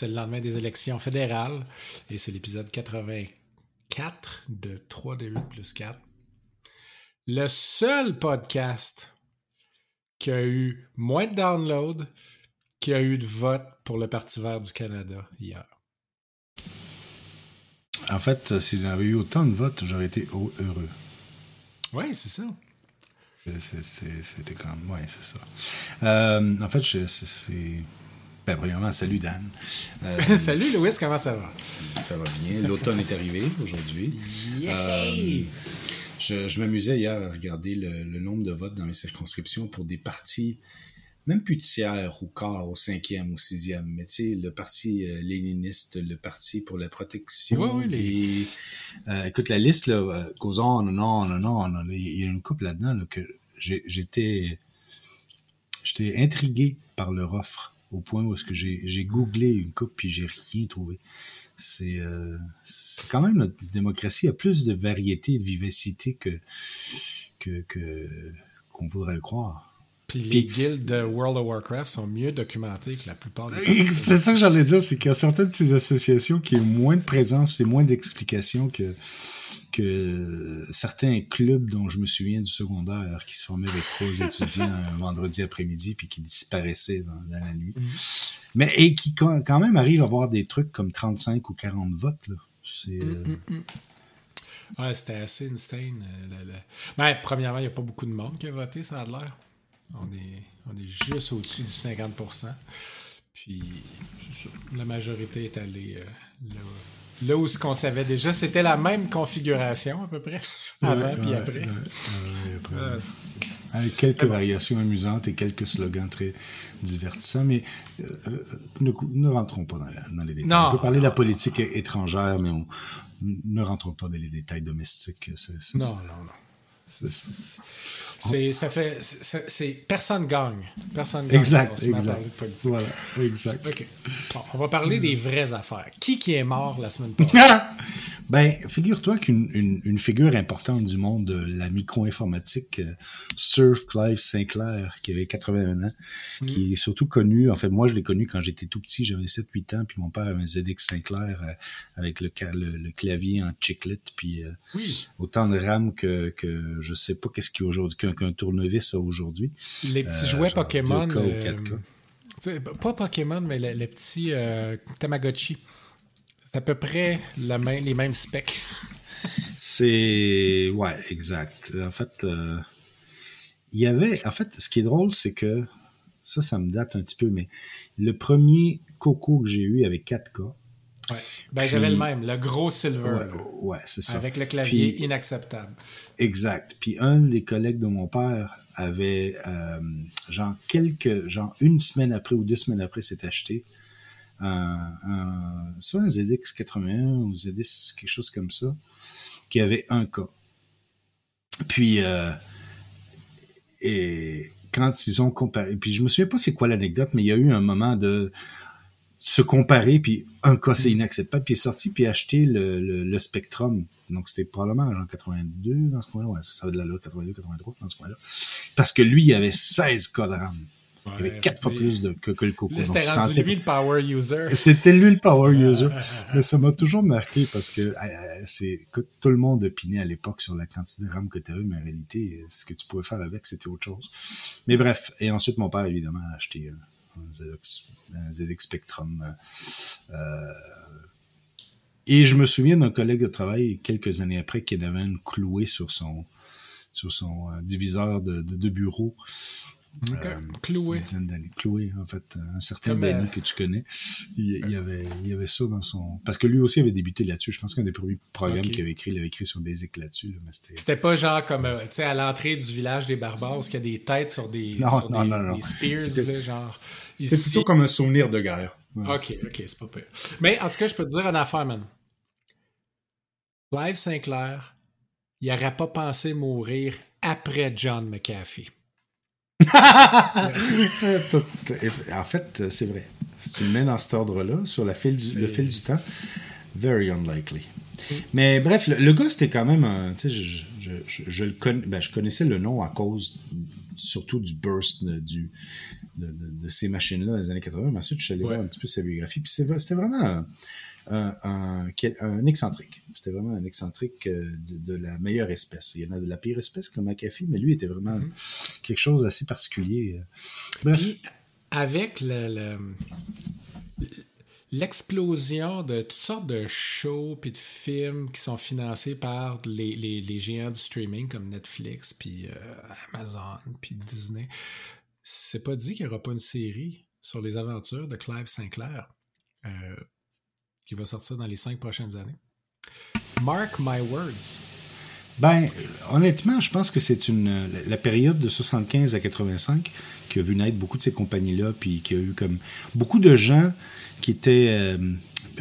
2021. Euh, c'est le lendemain des élections fédérales et c'est l'épisode 84 de 3D8 plus 4. Le seul podcast qui a eu moins de downloads, qui a eu de vote pour le Parti vert du Canada hier. En fait, s'il y avait eu autant de votes, j'aurais été heureux. Oui, c'est ça. C'était quand même. Ouais, c'est ça. Euh, en fait, c'est. Ben, premièrement, salut Dan. Euh, salut Louis, comment ça va? Ça va bien. L'automne est arrivé aujourd'hui. Euh, je, m'amusais hier à regarder le, nombre de votes dans les circonscriptions pour des partis, même plus tiers ou quart, au cinquième ou sixième. Mais tu sais, le parti léniniste, le parti pour la protection. Oui, oui, les... écoute, la liste, là, goes on, non, non, non. Il y a une couple là-dedans là, que j'étais j'étais intrigué par leur offre au point où est-ce que j'ai googlé une coupe puis j'ai rien trouvé. C'est euh, quand même notre démocratie a plus de variété et de vivacité que que qu'on voudrait le croire. Puis les guildes de World of Warcraft sont mieux documentées que la plupart des C'est ça que j'allais dire, c'est qu'il y a certaines de ces associations qui ont moins de présence et moins d'explications que, que certains clubs dont je me souviens du secondaire qui se formaient avec trois étudiants un vendredi après-midi puis qui disparaissaient dans, la nuit. Mhm. Mais et qui quand même arrivent à avoir des trucs comme 35 ou 40 votes. Là. C'est. Mm, euh, mm, mm. Ouais, c'était assez insane. Euh, ben, premièrement, il n'y a pas beaucoup de monde qui a voté, ça a l'air. On est, on est juste au-dessus du 50% Puis, la majorité est allée euh, là, où ce qu'on savait déjà. C'était la même configuration, à peu près, avant puis après. Ah, Avec quelques variations amusantes et quelques slogans très divertissants, mais euh, euh, ne, rentrons pas dans, les détails. on peut parler de la politique étrangère, mais on, ne rentrons pas dans les détails domestiques. non, non, non, c'est, ça fait, c'est, personne gagne. Personne gagne. Exact, exact. Voilà, exact. OK. on va parler des vraies affaires. Qui qui est mort la semaine passée? Ben, figure-toi qu'une une, figure importante du monde de la micro-informatique, euh, Surf Clive Sinclair, qui avait 81 ans, qui mm. est surtout connu, en fait, moi je l'ai connu quand j'étais tout petit, j'avais 7-8 ans, puis mon père avait un ZX Sinclair euh, avec le, le, clavier en chiclet, puis euh, autant de RAM que, que je sais pas qu'est-ce qu'il y a aujourd'hui, qu'un tournevis a aujourd'hui. Les petits jouets Pokémon. pas Pokémon, mais les, les petits Tamagotchi. C'est à peu près les mêmes specs. c'est. Ouais, exact. En fait, euh, il y avait. En fait, ce qui est drôle, c'est que. Ça, ça me date un petit peu, mais le premier Coco que j'ai eu avec 4K. Ouais. Ben, j'avais le même, le gros silver. Ouais, c'est ça. Avec le clavier inacceptable. Exact. Puis un des collègues de mon père avait, euh, genre, quelques, genre, une semaine après ou deux semaines après, s'est acheté un, soit un ZX 81 ou ZX quelque chose comme ça, qui avait un cas. Puis, euh, et quand ils ont comparé, puis je me souviens pas c'est quoi l'anecdote, mais il y a eu un moment de se comparer, puis un cas c'est inacceptable, puis il est sorti, puis acheté le, le, Spectrum. Donc c'était probablement en 82 dans ce coin-là, ouais, ça, ça va de la 82, 83 dans ce coin-là. Parce que lui, il avait 16 cas de RAM il y avait quatre fois plus de, que, le Coco. C'était lui le power user. C'était lui le power user. Mais ça m'a toujours marqué parce que c'est tout le monde opinait à l'époque sur la quantité de RAM que tu avais, mais en réalité, ce que tu pouvais faire avec, c'était autre chose. Mais bref, et ensuite mon père, évidemment, a acheté un, ZX, Spectrum. Euh, et je me souviens d'un collègue de travail, quelques années après, qui avait une clouée sur son sur son euh, diviseur de, de bureau. Okay. Euh, Cloué. Cloué, en fait. Un certain Benny que tu connais. Il, y avait, il avait ça dans son. Parce que lui aussi avait débuté là-dessus. Je pense qu'un des premiers programmes qu'il avait écrit, il avait écrit sur Basic là-dessus. c'était pas genre comme, euh, tu sais, à l'entrée du village des barbares, où il y a des têtes sur des, non, sur non, des, non, non. des spears, là, genre. C'était plutôt comme un souvenir de guerre. Ok, ok, c'est pas pire. Mais en tout cas, je peux te dire une affaire, man. Clive Sinclair, il n'aurait pas pensé mourir après John McAfee. En fait, c'est vrai. Si tu le mets dans cet ordre-là, sur la fil du, le fil du temps, very unlikely. Mais bref, le, gars, c'était quand même un. Je, je, je, le ben, je connaissais le nom à cause surtout du burst du, de, ces machines-là dans les années 80. Mais ensuite, je suis allé voir un petit peu sa biographie. Puis c'était vraiment un, un, excentrique. C'était vraiment un excentrique euh, de, la meilleure espèce. Il y en a de la pire espèce comme McAfee, mais lui était vraiment mhm. quelque chose d'assez particulier. Puis, avec le, l'explosion de toutes sortes de shows puis de films qui sont financés par les, les, géants du streaming comme Netflix puis euh, Amazon puis Disney, c'est pas dit qu'il n'y aura pas une série sur les aventures de Clive Sinclair. Euh, qui va sortir dans les cinq prochaines années. Mark my words. Ben, honnêtement, je pense que c'est une la période de 75 à 85 qui a vu naître beaucoup de ces compagnies-là, puis qui a eu comme beaucoup de gens qui étaient euh,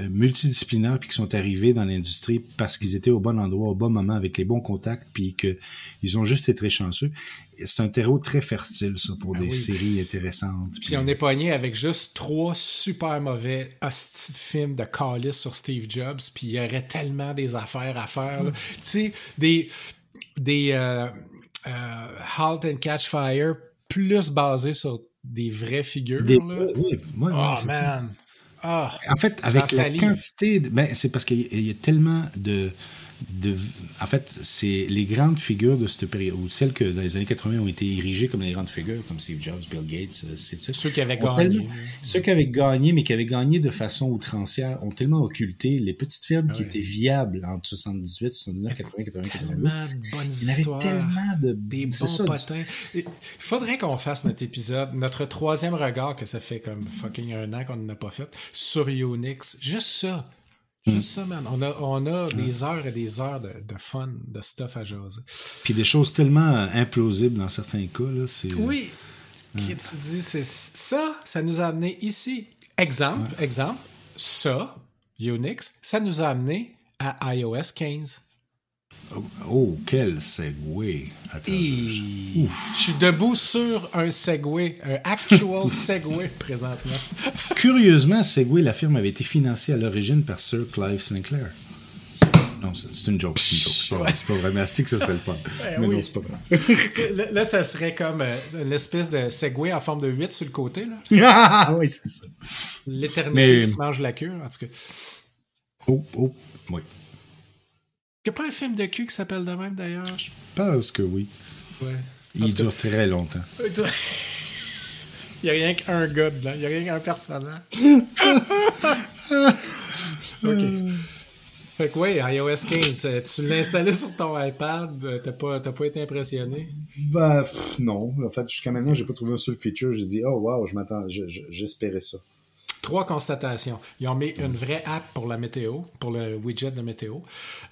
multidisciplinaires puis qui sont arrivés dans l'industrie parce qu'ils étaient au bon endroit, au bon moment, avec les bons contacts, puis qu'ils ont juste été très chanceux. C'est un terreau très fertile, ça, pour ah des séries intéressantes. Puis, on est pogné avec juste trois super mauvais hosties de films de Callis sur Steve Jobs, puis il y aurait tellement des affaires à faire. Tu sais, des... des euh, euh, Halt and Catch Fire plus basés sur des vraies figures. Des, là. Oui, oh man! Ah, en fait, avec la quantité, ben, c'est parce qu'il y, a tellement de, de, en fait, c'est les grandes figures de cette période, ou celles que dans les années 80 ont été érigées comme les grandes figures, comme Steve Jobs, Bill Gates, euh, c'est ça. Ceux qui avaient gagné. ceux qui avaient gagné, mais qui avaient gagné de façon outrancière, ont tellement occulté les petites firmes qui étaient viables entre 78, 79, 80, 80, 82. Tellement de bonnes Il y avait tellement de des bons potins. Il faudrait qu'on fasse notre épisode, notre troisième regard, que ça fait comme fucking un an qu'on n'a pas fait, sur Unix. Juste ça. Juste ça, man. On a, on a des heures et des heures de, de, fun, de stuff à jaser. Puis des choses tellement implausibles dans certains cas. Là, c'est, oui. Qui tu dis, c'est ça, ça nous a amené ici. Exemple, exemple, ça, Unix, ça nous a amené à iOS 15. Oh, oh, quel segway! je... suis debout sur un segway, un actual segway présentement. Curieusement, Segway, la firme avait été financée à l'origine par Sir Clive Sinclair. Non, c'est une joke, c'est pas vrai. Merci que ce serait le fun. Ben mais non, c'est pas vrai. là, ça serait comme euh, une espèce de Segway en forme de 8 sur le côté. Là. ah oui, c'est ça. L'éternité qui se mange la queue, en tout cas. Oh, oh, oui. N'y a pas un film de cul qui s'appelle de même d'ailleurs? Je pense que oui. Ouais. Il dure très longtemps. Il n'y a rien qu'un gars dedans. Il n'y a rien qu'un personnage. ok. Fait que oui, iOS 15, euh, tu l'as installé sur ton iPad, euh, t'as pas, pas été impressionné? Ben, non. En fait, jusqu'à maintenant, j'ai pas trouvé un seul feature. J'ai dit, oh wow, je m'attends, j'espérais ça. Trois constatations. Ils ont mis une vraie app pour la météo, pour le widget de météo.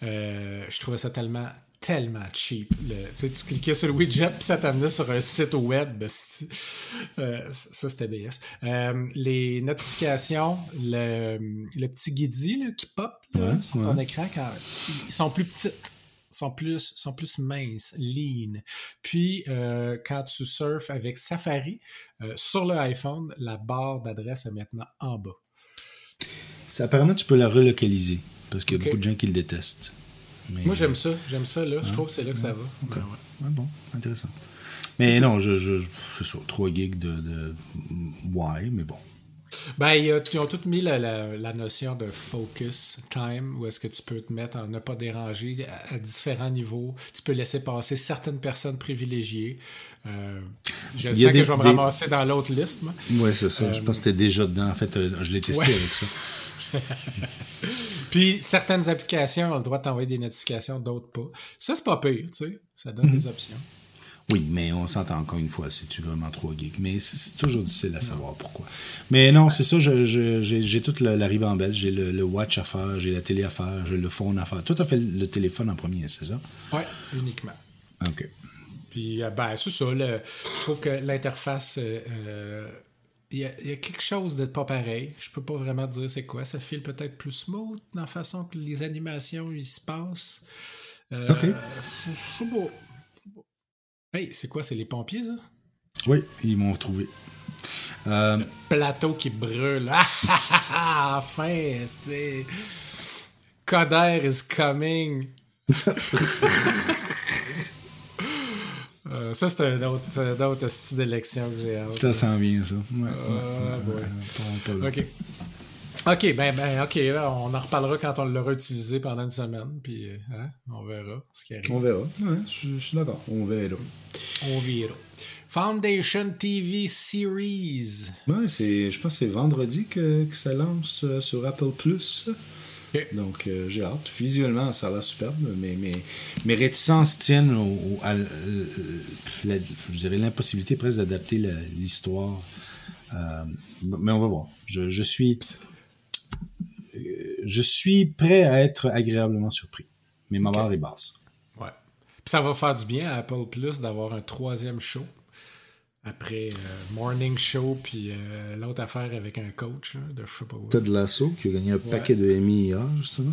Euh, je trouvais ça tellement tellement cheap. tu, tu cliquais sur le widget puis ça t'amenait sur un site web. Euh, ça, c'était BS. Euh, les notifications, le, le petit guidi qui pop sur ton écran, ils sont plus petites sont plus, sont plus minces, lean. Puis, euh, quand tu surfes avec Safari, euh, sur le iPhone, la barre d'adresse est maintenant en bas. Ça, apparemment, tu peux la relocaliser parce qu'il y a beaucoup de gens qui le détestent. Moi, j'aime ça. J'aime ça, là. Je trouve que c'est là que ça va. Bon, intéressant. Mais non, je, je, je, suis 3 gigs de, de mais bon. Ben, ils ont tous mis la, la, notion de focus time, où est-ce que tu peux te mettre en ne pas déranger à, différents niveaux. Tu peux laisser passer certaines personnes privilégiées. Euh, je sais que je vais me ramasser dans l'autre liste. Oui, c'est ça. je pense que tu es déjà dedans. En fait, euh, je l'ai testé avec ça. Puis certaines applications ont le droit de t'envoyer des notifications, d'autres pas. Ça, c'est pas pire, tu sais. Ça donne des options. Oui, mais on s'entend encore une fois, c'est-tu vraiment trop geek? Mais c'est toujours difficile à savoir pourquoi. Mais non, c'est ça, j'ai toute la, la ribambelle. J'ai le, watch à faire, j'ai la télé à faire, j'ai le phone à faire. Tout a fait le téléphone en premier, c'est ça? Oui, uniquement. OK. Puis, euh, ben, c'est ça. je trouve que l'interface, euh, euh, il y, a, quelque chose d'être pas pareil. Je peux pas vraiment dire c'est quoi. Ça file peut-être plus smooth dans la façon que les animations ils se passent. OK. Je sais pas. Hey, c'est quoi? C'est les pompiers, ça? Oui, ils m'ont trouvé. Euh... plateau qui brûle. enfin, c'est. Coder is coming. Euh, ça, c'est un autre, autre style d'élection que j'ai hâte. Ça s'en vient, ça. Ouais, ouais, ouais, OK. OK, ben, ben, OK, on en reparlera quand on l'aura utilisé pendant une semaine, puis hein, on verra ce qui arrive. On verra, ouais, je, suis d'accord, on verra. On verra. Foundation TV Series. Ouais, c'est, je pense que c'est vendredi que, que ça lance euh, sur Apple Plus. Donc, euh, j'ai hâte. Visuellement, ça a l'air superbe, mais mes, mes réticences tiennent au, à je dirais l'impossibilité presque d'adapter l'histoire. Euh, mais on va voir. Je, je suis je suis prêt à être agréablement surpris. Mais ma barre est basse. Ouais. Puis ça va faire du bien à Apple Plus d'avoir un troisième show après euh, Morning Show, puis euh, l'autre affaire avec un coach de je sais pas où. Ted Lasso qui a gagné un paquet de Emmy hier, justement.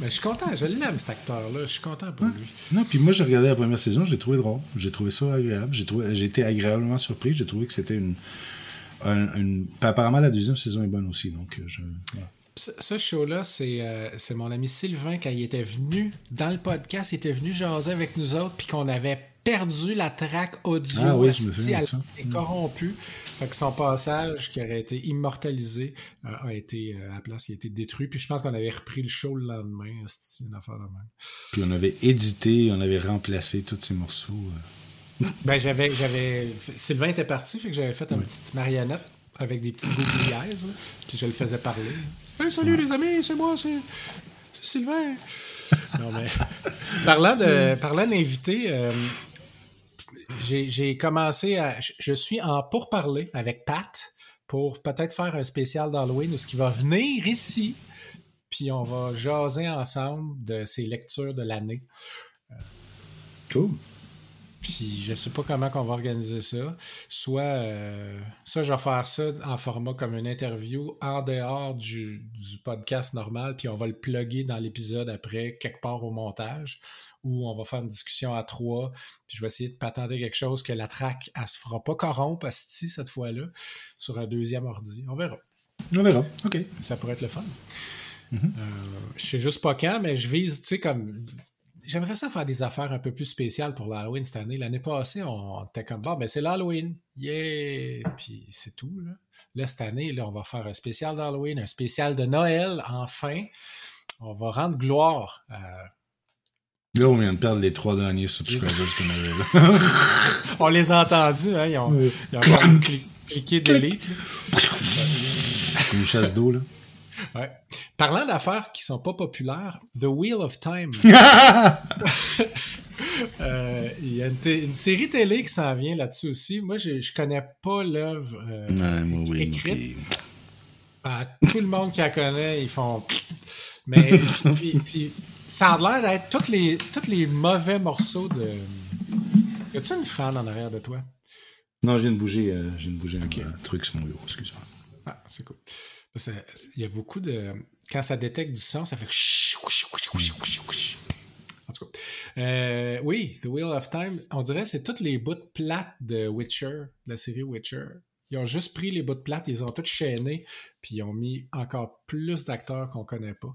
mais je suis content, je l'aime cet acteur-là, je suis content pour lui. Non, puis moi j'ai regardé la première saison, j'ai trouvé drôle, j'ai trouvé ça agréable, j'ai trouvé, été agréablement surpris, j'ai trouvé que c'était une, une, apparemment la deuxième saison est bonne aussi, donc euh, je. Ce show-là, c'est mon ami Sylvain, quand il était venu dans le podcast, il était venu jaser avec nous autres, puis qu'on avait perdu la track audio. Ah oui, je me elle est corrompue. Fait que son passage, qui aurait été immortalisé, euh, a été, euh, à la place, il a été détruit. Puis je pense qu'on avait repris le show le lendemain. C'est une affaire de même. Puis on avait édité, on avait remplacé tous ces morceaux. Euh. ben, j'avais, j'avais. Sylvain était parti, fait que j'avais fait une petite marionnette avec des petits boucliers, puis je le faisais parler. Hey, salut les amis, c'est moi, c'est, Sylvain. non, mais. parlant, de, parlant d'invités, j'ai commencé à. Je suis en pourparler avec Pat pour peut-être faire un spécial d'Halloween où ce qui va venir ici. Puis on va jaser ensemble de ses lectures de l'année. Cool. Puis je sais pas comment on va organiser ça. Soit, euh, soit je vais faire ça en format comme une interview en dehors du, du podcast normal, puis on va le plugger dans l'épisode après, quelque part au montage où on va faire une discussion à trois, puis je vais essayer de patenter quelque chose que la track, elle se fera pas corrompre si cette fois-là, sur un deuxième ordi. On verra. On verra, OK. Ça pourrait être le fun. Je mm-hmm. euh, je sais juste pas quand, mais je vise, tu sais, comme j'aimerais ça faire des affaires un peu plus spéciales pour l'Halloween cette année. L'année passée, on était comme bon, ben c'est l'Halloween. Yeah! Puis c'est tout. Là. là, cette année, là, on va faire un spécial d'Halloween, un spécial de Noël, enfin. On va rendre gloire à Là, on vient de perdre les trois derniers subscribers qu'on avait là. on les a entendus, hein? Ils ont, ils ont cliqué delete. Une chasse d'eau, là. Ouais. Parlant d'affaires qui sont pas populaires, The Wheel of Time. Euh, il y a une, série télé qui s'en vient là-dessus aussi. Moi, je, je connais pas l'œuvre euh, écrite. Ah, tout le monde qui la connaît, ils font. Mais puis, puis, ça a l'air d'être tous les, tous les mauvais morceaux de. Y a-tu une fan en arrière de toi? Non, je viens de bouger, euh, de bouger un, truc sur mon bureau, excuse-moi. Ah, c'est cool. Il y a beaucoup de. Quand ça détecte du son, ça fait. En tout cas. Euh, oui, The Wheel of Time, on dirait que c'est toutes les bouts plates de Witcher, la série Witcher. Ils ont juste pris les bouts plates, ils ont toutes chaîné, puis ils ont mis encore plus d'acteurs qu'on connaît pas.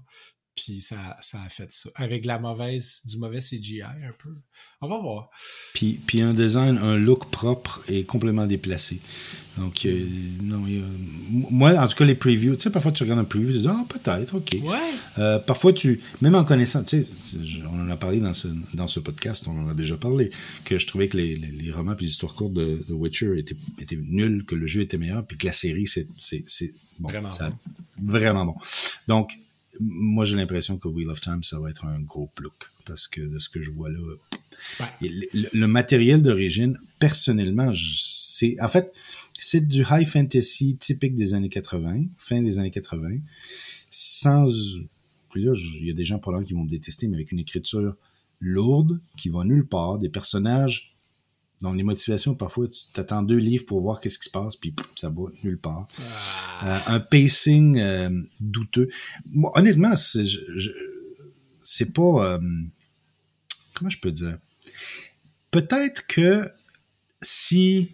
Puis ça, ça a fait ça. Avec la mauvaise, du mauvais CGI un peu. On va voir. Puis, puis un design, un look propre et complètement déplacé. Donc, euh, non, moi, en tout cas, les previews, tu sais, parfois tu regardes un preview, tu dis, ah, peut-être, ok. Ouais. Euh, parfois, tu, même en connaissant, tu sais, on en a parlé dans ce, dans ce podcast, on en a déjà parlé, que je trouvais que les, les, romans et les histoires courtes de The Witcher étaient, étaient nuls, que le jeu était meilleur, puis que la série, c'est, c'est, bon, vraiment, bon. vraiment bon. Donc, moi, j'ai l'impression que Wheel of Time, ça va être un gros look. Parce que de ce que je vois là, le, matériel d'origine, personnellement, c'est en fait, c'est du high fantasy typique des années 80, fin des années 80, sans. Là, il y a des gens pour qui vont me détester, mais avec une écriture lourde, qui va nulle part, des personnages dans les motivations, parfois, tu t'attends deux livres pour voir qu'est-ce qui se passe, puis ça va nulle part. Euh, un pacing euh, douteux. Moi, honnêtement, c'est pas... Euh, comment je peux dire? Peut-être que si...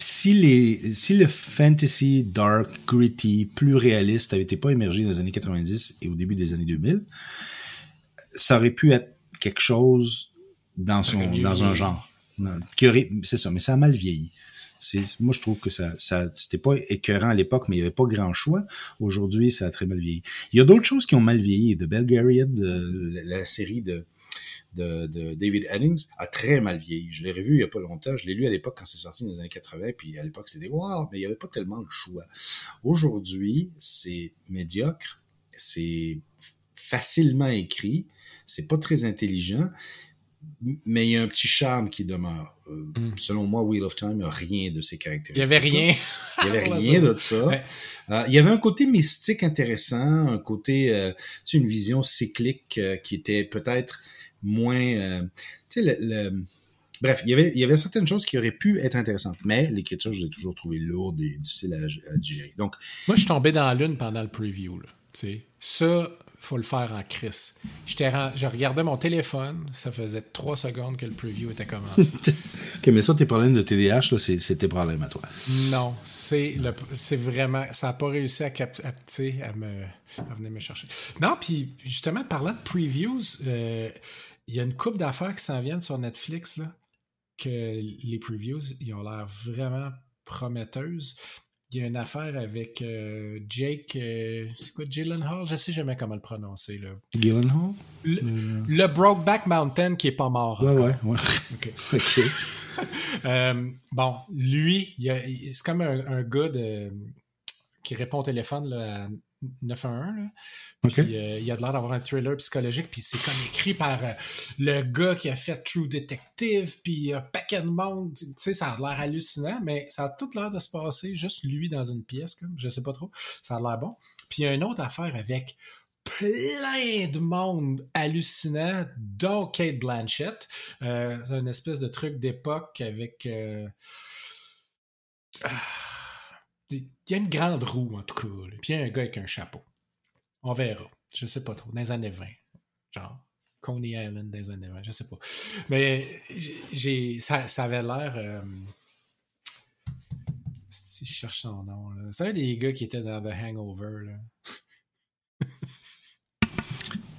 Si, les, si le fantasy dark, gritty, plus réaliste avait été pas émergé dans les années 90 et au début des années 2000, ça aurait pu être quelque chose dans son dans un genre. C'est ça, mais ça a mal vieilli. Moi, je trouve que ça, ça c'était pas écœurant à l'époque, mais il y avait pas grand choix. Aujourd'hui, ça a très mal vieilli. Il y a d'autres choses qui ont mal vieilli. The Belgariad, euh, la, la série de, de, de David Eddings, a très mal vieilli. Je l'ai revu il y a pas longtemps. Je l'ai lu à l'époque quand c'est sorti dans les années 80, puis à l'époque, c'était wow, mais il y avait pas tellement le choix. Aujourd'hui, c'est médiocre, c'est facilement écrit, c'est pas très intelligent, mais il y a un petit charme qui demeure. Euh, Mm. Selon moi, Wheel of Time n'a rien de ces Il caractéristiques. y avait rien. Il y avait rien de ça. Ouais. Euh, il y avait un côté mystique intéressant, un côté, euh, tu sais, une vision cyclique qui était peut-être moins, tu sais, le, le- bref, il y avait, il y avait certaines choses qui auraient pu être intéressantes, mais l'écriture, je l'ai toujours trouvé lourde et difficile à, à digérer. Donc, Moi, je suis tombé dans la lune pendant le preview. Là, ça, faut le faire en crise. Je regardais mon téléphone, ça faisait trois secondes que le preview était commencé. ok, mais ça, tes problèmes de TDAH, là, c'est, tes problèmes à toi. non, c'est vraiment. Ça n'a pas réussi à, cap- à, me, à venir me chercher. Non, puis justement, parlant de previews, euh, il y a une coupe d'affaires qui s'en viennent sur Netflix, là, que les previews, ils ont l'air vraiment prometteuses. Il y a une affaire avec euh, Jake, euh, c'est quoi, Gyllenhaal? Je sais jamais comment le prononcer, là. Gyllenhaal? Le, Euh, le Brokeback Mountain qui est pas mort. ouais, encore. ouais, ouais. Ok. bon, lui, c'est comme un, un gars de- qui répond au téléphone là, à 911. Là. Ok. Puis, euh, il a de l'air d'avoir un thriller psychologique, puis c'est comme écrit par euh, le gars qui a fait True Detective, puis un paquet de monde. Tu sais, ça a l'air hallucinant, mais ça a tout l'air de se passer juste lui dans une pièce, comme, je sais pas trop. Ça a l'air bon. Puis il y a une autre affaire avec plein de monde hallucinant, dont Kate Blanchett. Euh, c'est une espèce de truc d'époque avec. euh, ah, Il y a une grande roue, en tout cas. là. Puis il y a un gars avec un chapeau. On verra. Je sais pas trop. Dans les années 20. Genre. Coney Island des années 20. Je sais pas. Mais j'ai, ça, ça avait l'air. euh, si je cherche son nom. là. C'est un des gars qui était dans The Hangover. Là.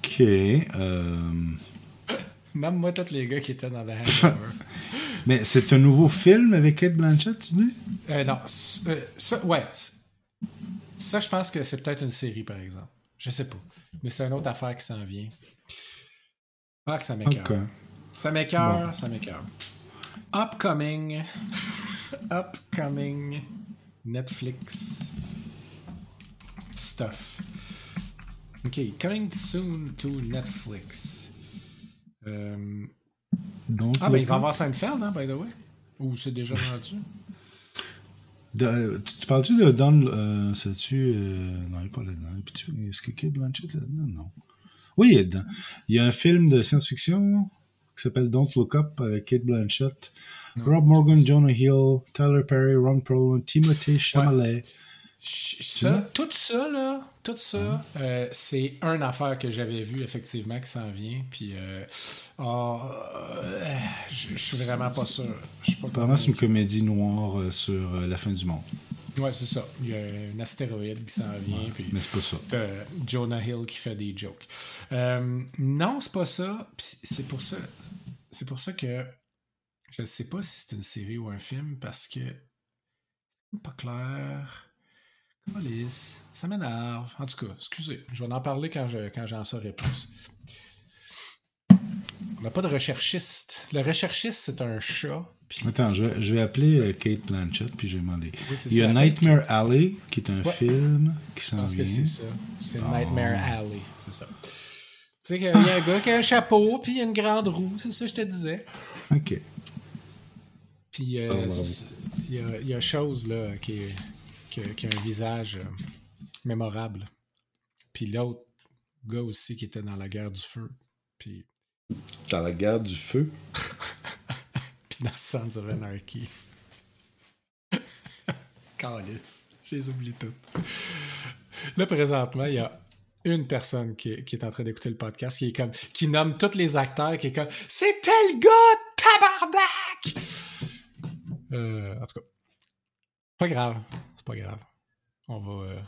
Ok. Euh... Nomme-moi tous les gars qui étaient dans The Hangover. Mais c'est un nouveau film avec Kate Blanchett, tu dis? Euh, non, euh, ça, ouais. Ça, je pense que c'est peut-être une série, par exemple. Je sais pas. Mais c'est une autre affaire qui s'en vient. Ah, que ça m'écoeure. Ok. Ça m'écoeure, ça m'écoeure. Upcoming. Upcoming. Netflix. Stuff. OK. Coming soon to Netflix. Euh, Donc, Ah, ben il va avoir Seinfeld, hein, by the way? Ou c'est déjà rendu? De- tu, tu parles-tu de Don... Euh, tu euh, non, il est pas là-dedans. Est-ce que Kate Blanchett est là-dedans? Non. Oui, il est dedans. Il y a un film de science-fiction qui s'appelle Don't Look Up avec Kate Blanchett, Rob Morgan, Jonah Hill, Tyler Perry, Ron Perlman, Timothée Chalamet. Ch- Ça, tout ça, là, tout ça, euh, c'est une affaire que j'avais vue, effectivement, qui s'en vient. Puis, euh, ah, euh, je suis vraiment pas sûr. Apparemment, c'est une comédie noire sur la fin du monde. Ouais, c'est ça. Il y a un astéroïde qui s'en vient. puis Mais c'est pas ça. Jonah Hill qui fait des jokes. Non, c'est pas ça. C'est pour ça. C'est pour ça que je ne sais pas si c'est une série ou un film parce que c'est pas clair. Calice, ça m'énerve. En tout cas, excusez, je vais en parler quand je quand j'en saurai plus. On n'a pas de recherchiste. Le recherchiste, c'est un chat. Puis, Attends, je vais, je vais appeler euh, Kate Blanchett puis je vais demander. Oui, Il y a Nightmare Alley qui est un Ouais. film qui je s'en pense vient. que c'est ça. C'est Ah. Nightmare Alley, c'est ça. Tu sais qu'il y a un gars qui a un chapeau, puis il y a une grande roue, c'est ça que je te disais. Ok. Puis euh, Oh, wow. il y a, il y a chose là qui, est- qui, a, qui a un visage euh, mémorable. Puis l'autre gars aussi qui était dans la guerre du feu. Puis, Dans la guerre du feu? puis dans Sons of Anarchy. Calice. Je les oublie toutes. Là, présentement, il y a une personne qui, qui est en train d'écouter le podcast qui est comme qui nomme tous les acteurs qui est comme C'est tel gars, tabarnak! Euh, en tout cas, pas grave. C'est pas grave. On va, euh,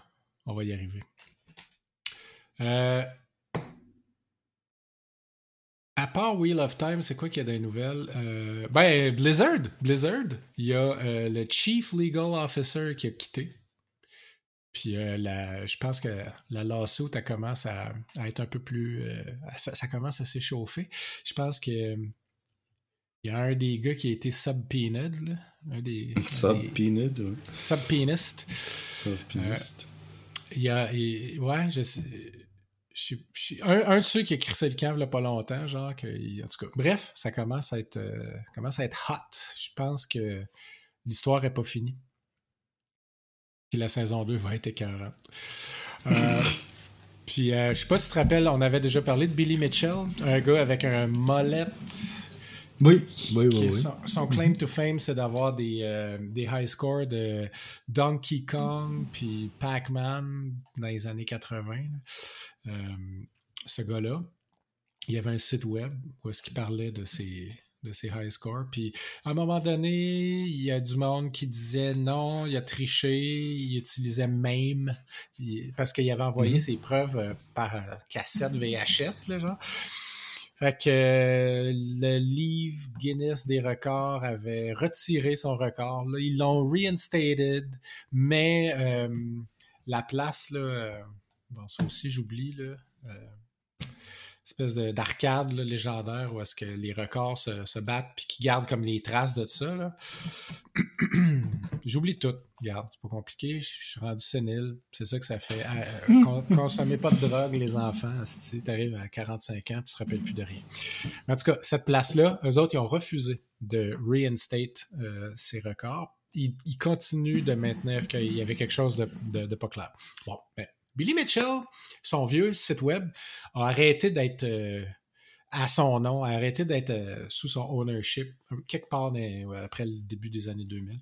on va y arriver. Euh, À part Wheel of Time, c'est quoi qu'il y a des nouvelles? Euh, ben, Blizzard. Blizzard, il y a le Chief Legal Officer qui a quitté. Puis la, je pense que la lawsuit, elle commence à, être un peu plus... Ça, commence à s'échauffer. Je pense que il y a un des gars qui a été subpoenaed. Là. Un des... Subpoenaed, oui. Subpoenist. Subpoenist. il y a... ouais, je sais un, de ceux qui a écrit le camp il n'y a pas longtemps, genre, que, en tout cas, bref, ça commence à être, euh, commence à être hot. Je pense que l'histoire n'est pas finie. Puis la saison 2 va être écœurante. Euh, puis, euh, je sais pas si tu te rappelles, on avait déjà parlé de Billy Mitchell, un gars avec un molette oui, oui, oui. Son, claim to fame, c'est d'avoir des, euh, des high scores de Donkey Kong puis Pac-Man dans les années 80. Euh, ce gars-là, il y avait un site web où est-ce qu'il parlait de ses, de ses high scores. Puis à un moment donné, il y a du monde qui disait non, il a triché, il utilisait même parce qu'il avait envoyé mm-hmm. ses preuves euh, par cassette VHS, là, genre. Fait que euh, le livre Guinness des records avait retiré son record. Là. Ils l'ont reinstated, mais euh, la place, là, euh, bon, ça aussi j'oublie, là, espèce d'arcade légendaire où est-ce que les records se, battent puis qui gardent comme les traces de ça. J'oublie tout. Regarde, c'est pas compliqué. Je suis rendu sénile. C'est ça que ça fait. Euh, consommez pas de drogue, les enfants. Si tu arrives à 45 ans, tu te rappelles plus de rien. en tout cas, cette place-là, eux autres, ils ont refusé de reinstate euh, ces records. Ils, continuent de maintenir qu'il y avait quelque chose de, pas clair. Bon, ben, Billy Mitchell, son vieux site web, a arrêté d'être euh, à son nom, a arrêté d'être sous son ownership quelque part après le début des années 2000.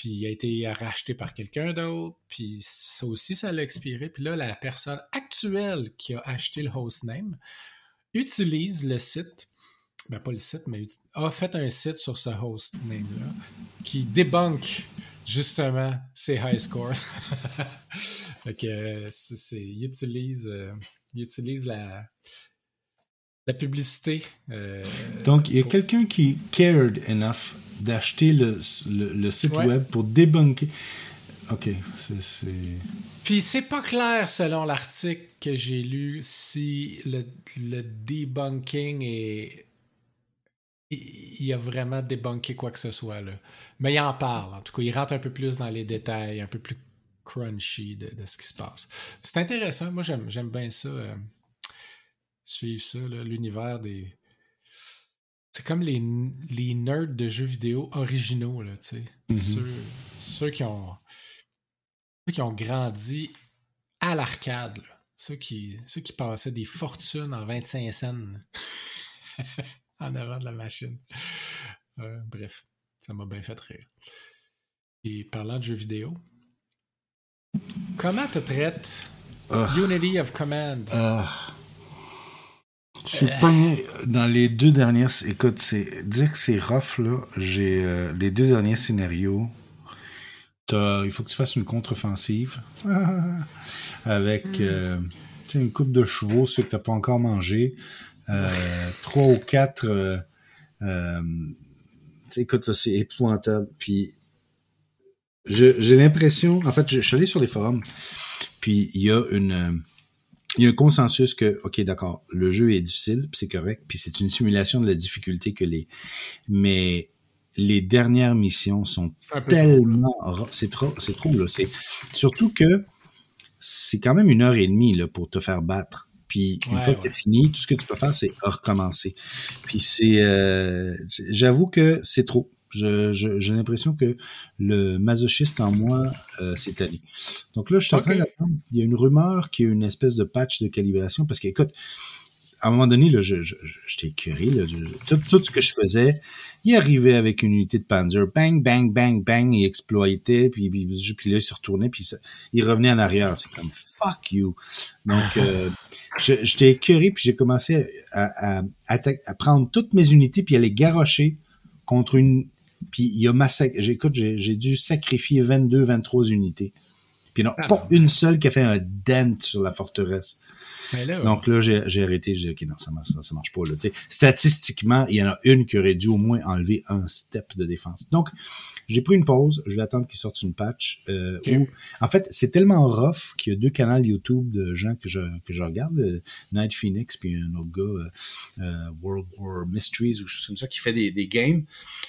Puis il a été racheté par quelqu'un d'autre, puis ça aussi, ça l'a expiré. Puis là, la personne actuelle qui a acheté le hostname utilise le site, ben pas le site, mais a fait un site sur ce hostname-là qui débunk justement ces high scores. fait que c'est, il utilise, euh, il utilise la, la publicité. Euh, Donc, il y a quelqu'un qui cared enough d'acheter le, le, site web pour débunker. OK, c'est. Puis c'est pas clair selon l'article que j'ai lu si le, le debunking est il a vraiment débunké quoi que ce soit. Là. Mais il en parle, en tout cas. Il rentre un peu plus dans les détails, un peu plus crunchy de, ce qui se passe. C'est intéressant. Moi, j'aime bien ça. Suivre ça, l'univers des. C'est comme les, les, nerds de jeux vidéo originaux, là, tu sais. Mm-hmm. ceux, qui ont. Ceux qui ont grandi à l'arcade, Ceux qui, ceux qui passaient des fortunes en 25 cents. en avant de la machine. Euh, bref, ça m'a bien fait rire. Et parlant de jeux vidéo, comment te traite ah. Unity of Command? Ah. Je suis pas dans les deux dernières. Écoute, c'est dire que c'est rough là. J'ai euh, les deux derniers scénarios. Il faut que tu fasses une contre-offensive avec hmm. euh, une coupe de chevaux, ceux que tu n'as pas encore mangé. Euh, trois ou quatre. Euh, euh, écoute, c'est épouvantable. Puis j'ai l'impression, en fait, je, suis allé sur les forums, puis il y a une, il y a un consensus que, ok, d'accord, le jeu est difficile, c'est correct, puis c'est une simulation de la difficulté que les, mais les dernières missions sont tellement, c'est trop, c'est trop là, c'est surtout que c'est quand même une heure et demie là pour te faire battre. Puis une fois que tu fini, tout ce que tu peux faire, c'est recommencer. Puis c'est, euh, j'avoue que c'est trop. J'ai je, l'impression que le masochiste en moi euh, s'est allé. Donc là, je suis en train d'attendre. Il y a une rumeur qui est une espèce de patch de calibration parce qu'écoute, à un moment donné, là, je, je, j'étais curé. tout, tout, ce que je faisais, il arrivait avec une unité de Panzer, bang, bang, bang, bang, il exploitait, puis, puis, puis là, il se retournait, puis ça, il revenait en arrière. C'est comme fuck you. Donc, euh, j'étais curé, puis j'ai commencé à, à, à, prendre toutes mes unités, puis à les garrocher contre une. Puis il y a massacre. J'écoute, j'ai dû sacrifier 22, 23 unités Puis non, Ah, pas ben. une seule qui a fait un dent sur la forteresse. Là, Donc là, j'ai j'ai arrêté, j'ai dit, OK, non, ça, marche- ça, ça marche pas. Là. Statistiquement, il y en a une qui aurait dû au moins enlever un step de défense. Donc, j'ai pris une pause, je vais attendre qu'il sorte une patch. Euh, où- en fait, c'est tellement rough qu'il y a deux canaux YouTube de gens que je, que je regarde, euh, Night Phoenix, puis un autre gars, euh, euh, World War Mysteries, ou quelque chose comme ça, qui fait des, des games.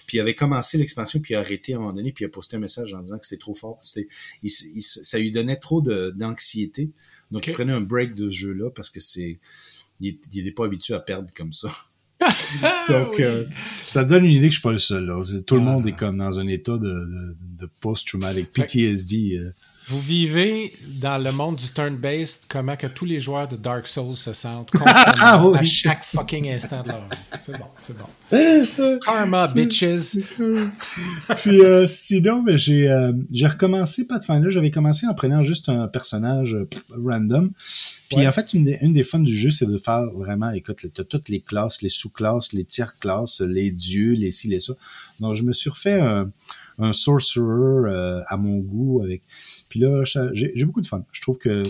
Puis il avait commencé l'expansion, puis il a arrêté à un moment donné, puis il a posté un message en disant que c'était trop fort. C'était, il, il- ça lui donnait trop de- d'anxiété. Donc, il prenait un break de ce jeu-là parce que c'est, il n'est pas habitué à perdre comme ça. Donc, oui. euh, ça donne une idée que je suis pas le seul. Là. C'est- Tout le Ah. monde est comme dans un état de, de, de post-traumatic PTSD. euh. Vous vivez dans le monde du turn-based comment que tous les joueurs de Dark Souls se sentent constamment Ah oui. à chaque fucking instant de leur vie. C'est bon, c'est bon. Karma, bitches. Puis euh, sinon, ben, j'ai euh, recommencé Pathfinder. J'avais commencé en prenant juste un personnage euh, random. Puis Ouais. en fait, une des, une des fun du jeu, c'est de faire vraiment, écoute, t'as toutes les classes, les sous-classes, les tiers-classes, les dieux, les ci, les ça. Donc je me suis refait un, un sorcerer euh, à mon goût avec. Puis là, j'ai beaucoup de fun. Je trouve que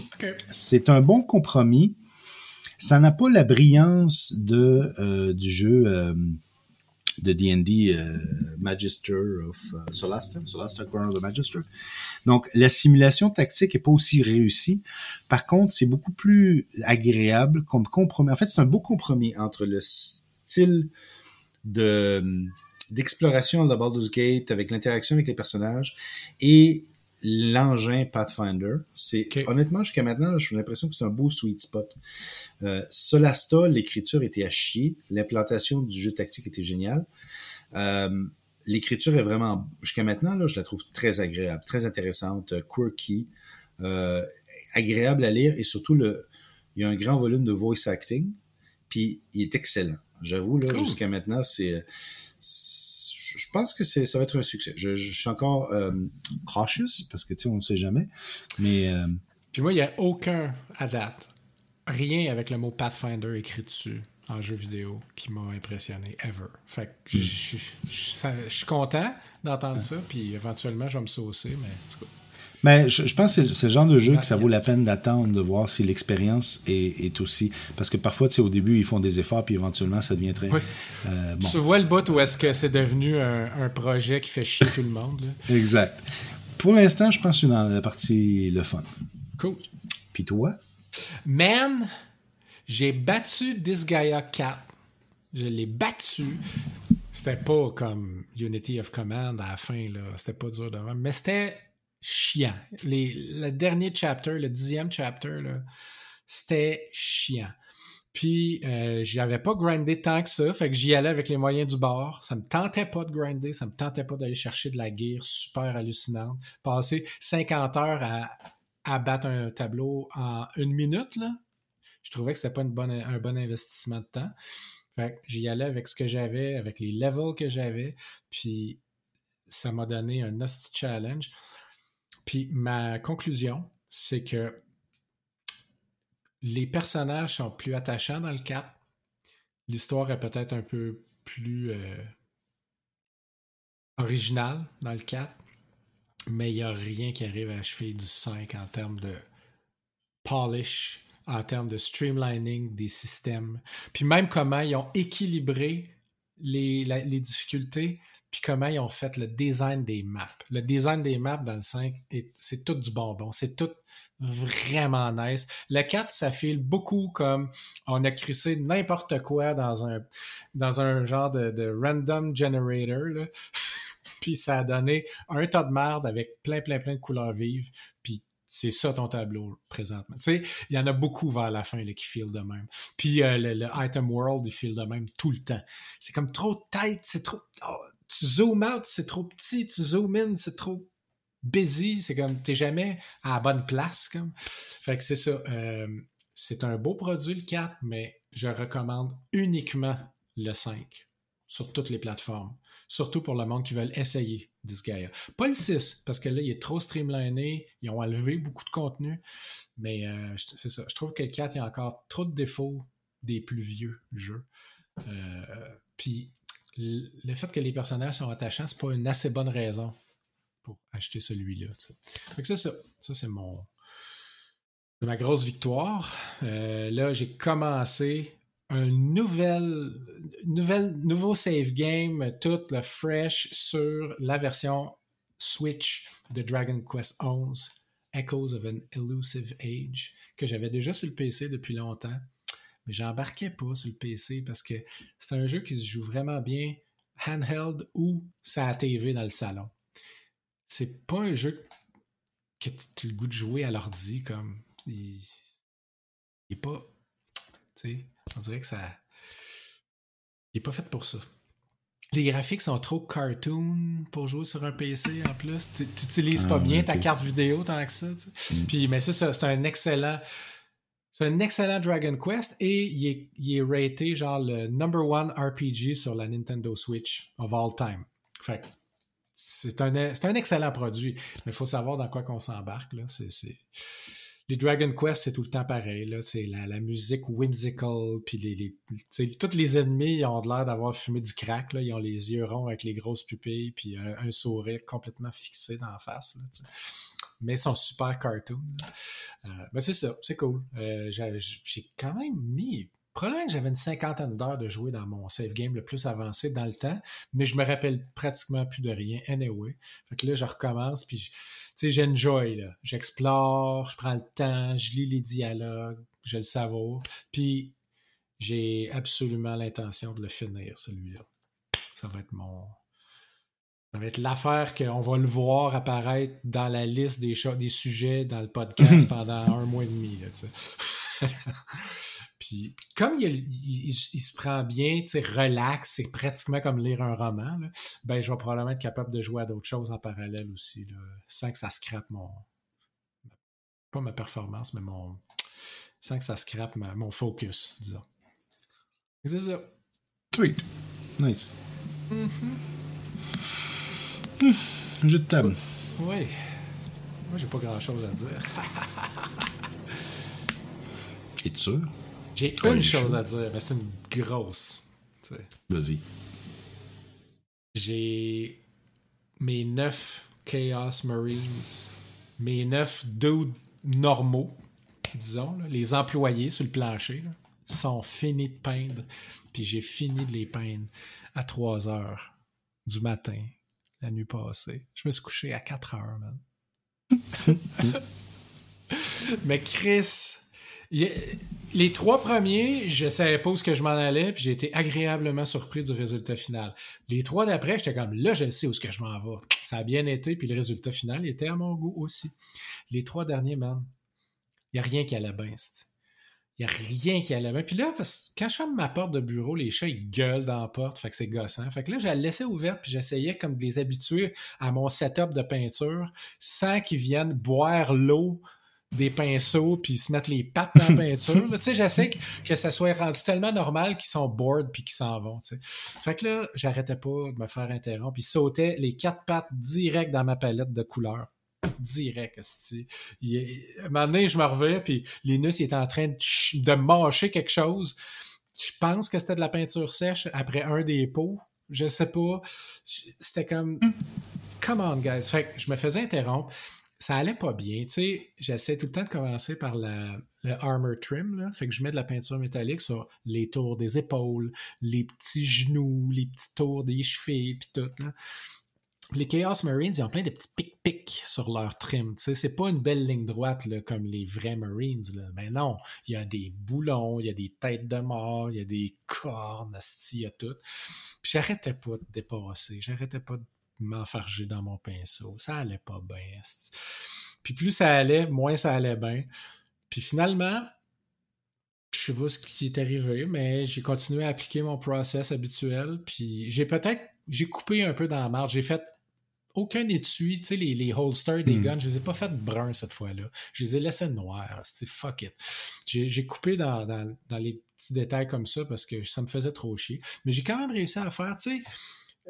c'est un bon compromis. Ça n'a pas la brillance de euh, du jeu euh, de D&D euh, Magister of euh, Solasta, Solasta Crown of the Magister. Donc la simulation tactique est pas aussi réussie. Par contre, c'est beaucoup plus agréable comme compromis. En fait, c'est un beau compromis entre le style de d'exploration de Baldur's Gate avec l'interaction avec les personnages et l'engin Pathfinder. C'est honnêtement jusqu'à maintenant, j'ai l'impression que c'est un beau sweet spot. Euh, Solasta, l'écriture était à chier, l'implantation du jeu tactique était géniale. Euh, l'écriture est vraiment jusqu'à maintenant là, je la trouve très agréable, très intéressante, euh, quirky, euh, agréable à lire et surtout le il y a un grand volume de voice acting, puis il est excellent. J'avoue là, Cool. jusqu'à maintenant, c'est pense que ça va être un succès. Je, je suis encore euh, cautious parce que tu sais on ne sait jamais, mais euh, Puis moi, il n'y a aucun, à date, rien avec le mot Pathfinder écrit dessus en jeu vidéo qui m'a impressionné, ever. Fait que je je- je- je suis content d'entendre ça, puis éventuellement, je vais me saucer, mais en tout cas. Mais je, je pense que c'est le genre de jeu que ça vaut la peine d'attendre, de voir si l'expérience est, est aussi. Parce que parfois, tu sais, au début, ils font des efforts, puis éventuellement, ça devient très. Oui. euh, bon, Tu vois le bout où est-ce que c'est devenu un, un projet qui fait chier tout le monde, là? exact. Pour l'instant, je pense que je suis dans la partie le fun. Cool. Puis toi? Man, j'ai battu Disgaea 4. Je l'ai battu. C'était pas comme Unity of Command à la fin, là. C'était pas dur de même. Mais c'était chiant. Le dernier chapter, le dixième chapter, c'était chiant. Puis, euh, j'avais pas grindé tant que ça, fait que j'y allais avec les moyens du bord. Ça me tentait pas de grinder, ça me tentait pas d'aller chercher de la gear super hallucinante. Passer 50 heures à, battre un tableau en une minute, je trouvais que c'était pas un bon investissement de temps. Fait que j'y allais avec ce que j'avais, avec les levels que j'avais, puis ça m'a donné un nasty challenge. Puis ma conclusion, c'est que les personnages sont plus attachants dans le 4. L'histoire est peut-être un peu plus euh, originale dans le 4. Mais il n'y a rien qui arrive à achever du 5 en termes de polish, en termes de streamlining des systèmes. Puis même comment ils ont équilibré les, les difficultés, puis comment ils ont fait le design des maps. Le design des maps dans le 5, est- c'est tout du bonbon. C'est tout vraiment nice. Le 4, ça file beaucoup comme on a crissé n'importe quoi dans un, dans un genre de, random generator. Là. puis ça a donné un tas de merde avec plein, plein, plein de couleurs vives. Puis c'est ça ton tableau présentement. Tu sais, il y en a beaucoup vers la fin là, qui feel de même. Puis euh, le, item world, il feel de même tout le temps. C'est comme trop tight, c'est trop. oh, tu zoom out, c'est trop petit, tu zoom in, c'est trop busy, c'est comme t'es jamais à la bonne place. Comme. Fait que c'est ça. euh, c'est un beau produit le 4, mais je recommande uniquement le 5 sur toutes les plateformes. Surtout pour le monde qui veulent essayer Disgaea. Pas le 6, parce que là, il est trop streamliné, ils ont enlevé beaucoup de contenu, mais euh, c'est ça. Je trouve que le 4, il y a encore trop de défauts des plus vieux jeux. Euh, Puis le fait que les personnages sont attachants, c'est pas une assez bonne raison pour acheter celui-là. Fait ça. Ça, c'est mon. Ma grosse victoire. Euh, là, j'ai commencé un nouvel, nouvel, nouveau save game, tout le fresh sur la version Switch de Dragon Quest XI, Echoes of an Elusive Age, que j'avais déjà sur le PC depuis longtemps. Mais j'embarquais pas sur le PC parce que c'est un jeu qui se joue vraiment bien handheld ou sa TV dans le salon. C'est pas un jeu que tu as le goût de jouer à l'ordi comme. Il, il est pas. Tu sais, on dirait que ça. Il est pas fait pour ça. Les graphiques sont trop cartoon pour jouer sur un PC en plus. Tu n'utilises pas Ah, bien ta carte vidéo tant que ça. Mm. Puis, mais ça, c'est un excellent. C'est un excellent Dragon Quest et il est, raté genre le number one RPG sur la Nintendo Switch of all time. Fait c'est un, un excellent produit, mais il faut savoir dans quoi qu'on s'embarque. Les Dragon Quest, c'est tout le temps pareil. C'est la, la musique whimsical, puis les, les, tous les ennemis ont l'air d'avoir fumé du crack. Là. Ils ont les yeux ronds avec les grosses pupilles, puis un, sourire complètement fixé dans la face. là. Mais sont super cartoon. Euh, ben c'est ça, c'est cool. Euh, j'ai, quand même mis. Probablement que j'avais une cinquantaine d'heures de jouer dans mon save game le plus avancé dans le temps, mais je me rappelle pratiquement plus de rien anyway. Fait que là, je recommence, puis tu sais, j'enjoy, là. J'explore, je prends le temps, je lis les dialogues, je le savoure, puis j'ai absolument l'intention de le finir, celui-là. Ça va être mon, ça va être l'affaire qu'on va le voir apparaître dans la liste des, des sujets dans le podcast pendant un mois et demi. Là. Puis, comme il, il- il- il se prend bien, relax, c'est pratiquement comme lire un roman, là, ben, je vais probablement être capable de jouer à d'autres choses en parallèle aussi, là, sans que ça scrape mon. Pas ma performance, mais mon. Sans que ça scrape ma- mon focus, disons. C'est ça. Tweet. Nice. Hmm, Jeu de table. Oui. Moi, j'ai pas grand chose à dire. Es-tu sûr? J'ai une chose à dire, mais c'est une grosse. Vas-y. J'ai mes neuf Chaos Marines, mes neuf dudes normaux, disons, là, les employés sur le plancher, là, sont finis de peindre. Puis j'ai fini de les peindre à 3 heures du matin, la nuit passée. Je me suis couché à 4 heures, man. Mais Chris, il les trois premiers, je savais pas où ce que je m'en allais, puis j'ai été agréablement surpris du résultat final. Les trois d'après, j'étais comme là, je sais où ce que je m'en vais. Ça a bien été, puis le résultat final était à mon goût aussi. Les trois derniers, man, il n'y a rien qui allait bien. Il n'y a rien qui allait bien. Puis là, parce quand je ferme ma porte de bureau, les chats, ils gueulent dans la porte, fait que c'est gossant. Fait que là, je la laissais ouverte, puis j'essayais comme de les habituer à mon setup de peinture sans qu'ils viennent boire l'eau des pinceaux puis se mettre les pattes dans la peinture. Tu sais, j'essaie que, que ça soit rendu tellement normal qu'ils sont bored puis qu'ils s'en vont. tu sais. Fait que là, j'arrêtais pas de me faire interrompre. Ils sautaient les quatre pattes direct dans ma palette de couleurs. Direct. Il- À un moment donné, je me reviens, puis Linus il était en train de, de mâcher quelque chose. Je pense que c'était de la peinture sèche après un des pots. Je sais pas. C'était comme... Come on, guys. Fait que je me faisais interrompre ça allait pas bien. Tu sais, j'essaie tout le temps de commencer par la, le armor trim. Là. Fait que je mets de la peinture métallique sur les tours des épaules, les petits genoux, les petits tours des chevilles, puis tout. Là. Les Chaos Marines, ils ont plein de petits pics-pics sur leur trim. Tu sais, c'est pas une belle ligne droite là, comme les vrais Marines. Là. Ben non, il y a des boulons, il y a des têtes de mort, il y a des cornes, il y a tout. Puis j'arrêtais pas de dépasser, j'arrêtais pas de m'enfarger dans mon pinceau. Ça allait pas bien. Puis plus ça allait, moins ça allait bien. Puis finalement, je sais pas ce qui est arrivé, mais j'ai continué à appliquer mon process habituel. Puis j'ai peut-être, j'ai coupé un peu dans la marge. J'ai fait aucun étui, tu sais, les, les holsters des Mm. guns, je les ai pas fait brun cette fois-là. Je les ai laissés noirs. C'est fuck it. J'ai coupé dans, dans- dans les petits détails comme ça parce que ça me faisait trop chier. Mais j'ai quand même réussi à faire, tu sais,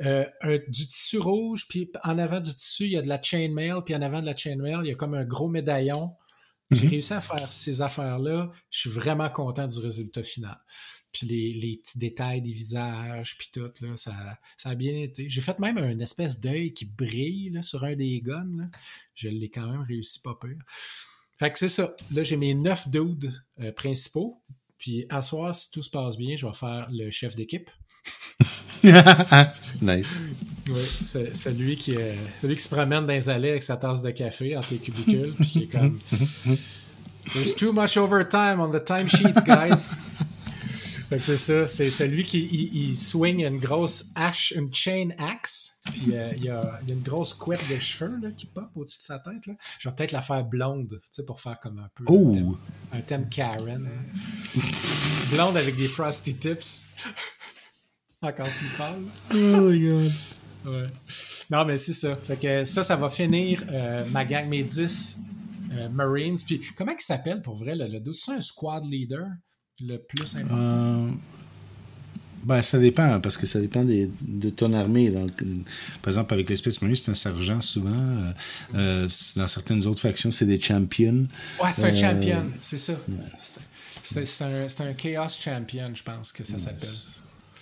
euh, un- du tissu rouge, puis en avant du tissu, il y a de la chainmail, puis en avant de la chainmail, il y a comme un gros médaillon. J'ai Mhm. réussi à faire ces affaires-là. Je suis vraiment content du résultat final. Puis les, les petits détails des visages, puis tout, là, ça, ça a bien été. J'ai fait même un espèce d'œil qui brille là, sur un des guns. là. Je l'ai quand même réussi pas pire. Fait que c'est ça. Là, j'ai mes neuf dudes euh, principaux. Puis à soir, si tout se passe bien, je vais faire le chef d'équipe. nice. Oui, c'est celui qui, euh, celui qui se promène dans les allées avec sa tasse de café entre les cubicules, puis qui est comme There's too much overtime on the timesheets, guys. Fait que c'est ça, c'est celui qui il, il swing une grosse hache, une chain axe, puis euh, il, y a, il y a une grosse couette de cheveux là, qui pop au-dessus de sa tête. Là. Je vais peut-être la faire blonde, tu sais, pour faire comme un peu un, Oh! thème, un thème Karen. hein. blonde avec des frosty tips. Encore tu parles. Oh my god. Ouais. Non, mais c'est ça. Fait que ça, ça va finir euh, ma gang, mes 10 euh, Marines. Puis comment il s'appelle pour vrai le, le dos? C'est un squad leader? Le plus important? Euh, ben, ça dépend, parce que ça dépend des- de ton armée. Donc, par exemple, avec l'espèce Marine, c'est un sergent souvent. Euh, euh, dans certaines autres factions, c'est des champions. ouais, c'est un champion, c'est ça. Un, c'est un Chaos Champion, je pense que ça s'appelle.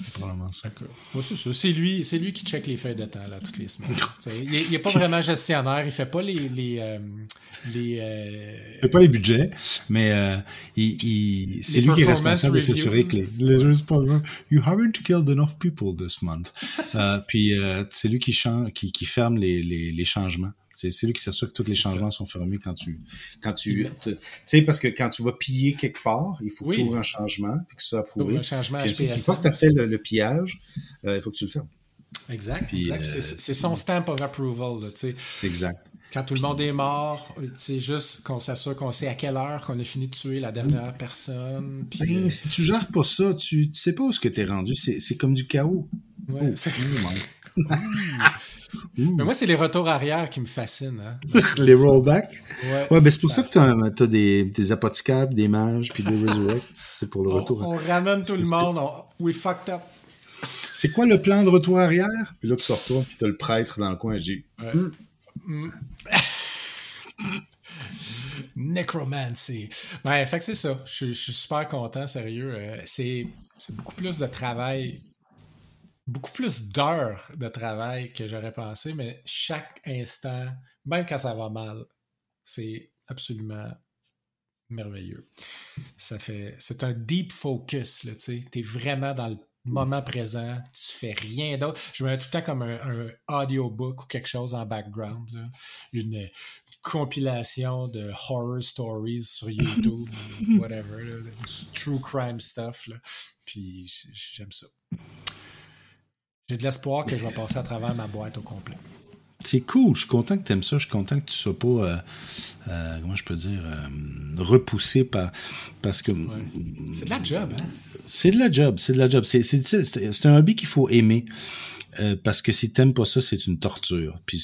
C'est probablement ça. Ouais, c'est ça. C'est lui, c'est lui qui check les feuilles de temps là, toutes les semaines. Il n'est pas vraiment gestionnaire, il fait pas les. les, euh, les euh, Il fait pas les budgets, mais euh, il, il- c'est lui qui est responsable de s'assurer que les, les You haven't killed enough people this month. Euh, puis euh, c'est lui qui, qui, qui ferme les, les, les changements. C'est lui qui s'assure que tous les changements sont fermés quand tu quand tu tu sais parce que quand tu vas piller quelque part, il faut que Oui. tu ouvres un changement puis que ça soit approuvé. Un changement Puis une fois que tu as fait le, le pillage, euh, il faut que tu le fermes. Exact. Euh, c'est son stamp of approval. C'est exact. Quand tout le monde est mort, c'est juste qu'on s'assure qu'on sait à quelle heure qu'on a fini de tuer la dernière personne. Puis, Ben, euh, si tu gères pas ça, tu, tu sais pas où ce que t'es rendu. C'est comme du chaos. ouais. Oh. Mais moi, c'est les retours arrière qui me fascinent. Hein. les rollbacks? Ouais, Ouais, ben c'est pour ça que t'as as des, des apothicables, des mages, puis des resurrect. C'est pour le on, retour. on ramène tout le monde. On, we fucked up. C'est quoi le plan de retour arrière? Puis là, tu sors toi, puis t'as le prêtre dans le coin. J'ai Necromancy. Ouais, fait que c'est ça. Je, suis- je suis super content, sérieux. Euh, c'est beaucoup plus de travail, beaucoup plus d'heures de travail que j'aurais pensé, mais chaque instant, même quand ça va mal, c'est absolument merveilleux. Ça fait, c'est un deep focus, là, tu sais. T'es vraiment dans le moment présent, tu fais rien d'autre. Je me mets tout le temps comme un, un audiobook ou quelque chose en background, là. Une, compilation de horror stories sur YouTube, ou whatever, là, du true crime stuff. Là. Puis j'aime ça. J'ai de l'espoir que je vais passer à travers ma boîte au complet. C'est cool, je suis content que tu aimes ça, je suis content que tu sois pas, euh, euh, comment je peux dire, euh, repoussé par, parce que C'est de la job, hein? c'est de la job, c'est de la job, c'est un hobby qu'il faut aimer. Euh, parce que si t'aimes pas ça, c'est une torture. Puis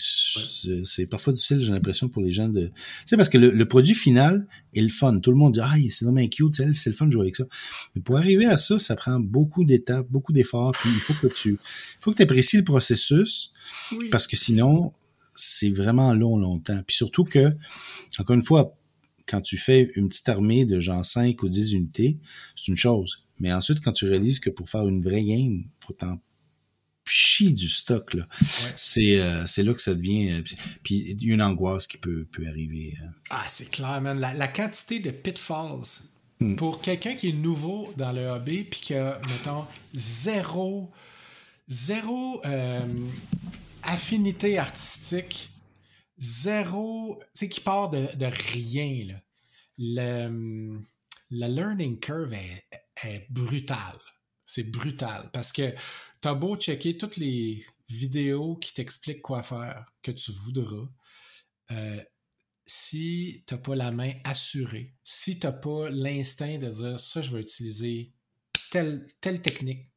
c'est parfois difficile, j'ai l'impression, pour les gens de... Tu sais, parce que le, le produit final est le fun. Tout le monde dit « Ah, c'est vraiment cute, c'est le fun de jouer avec ça. » Mais pour arriver à ça, ça prend beaucoup d'étapes, beaucoup d'efforts, puis il faut que tu... Il faut que tu apprécies le processus, Oui. parce que sinon, c'est vraiment long, longtemps. Puis surtout que, encore une fois, quand tu fais une petite armée de genre 5 ou 10 unités, c'est une chose. Mais ensuite, quand tu réalises que pour faire une vraie game, faut t'en chier du stock, là. C'est, euh, c'est là que ça devient... euh, puis- une angoisse qui peut, peut arriver. euh. Ah, c'est clair, man. La, la quantité de pitfalls pour quelqu'un qui est nouveau dans le hobby puis qui a, mettons, zéro, zéro euh, affinité artistique, zéro, tu sais, qui part de, de rien, là. Le, la learning curve est, est brutale. C'est brutal parce que t'as beau checker toutes les vidéos qui t'expliquent quoi faire, que tu voudras. Euh, si t'as pas la main assurée, si t'as pas l'instinct de dire ça, je vais utiliser telle, telle technique,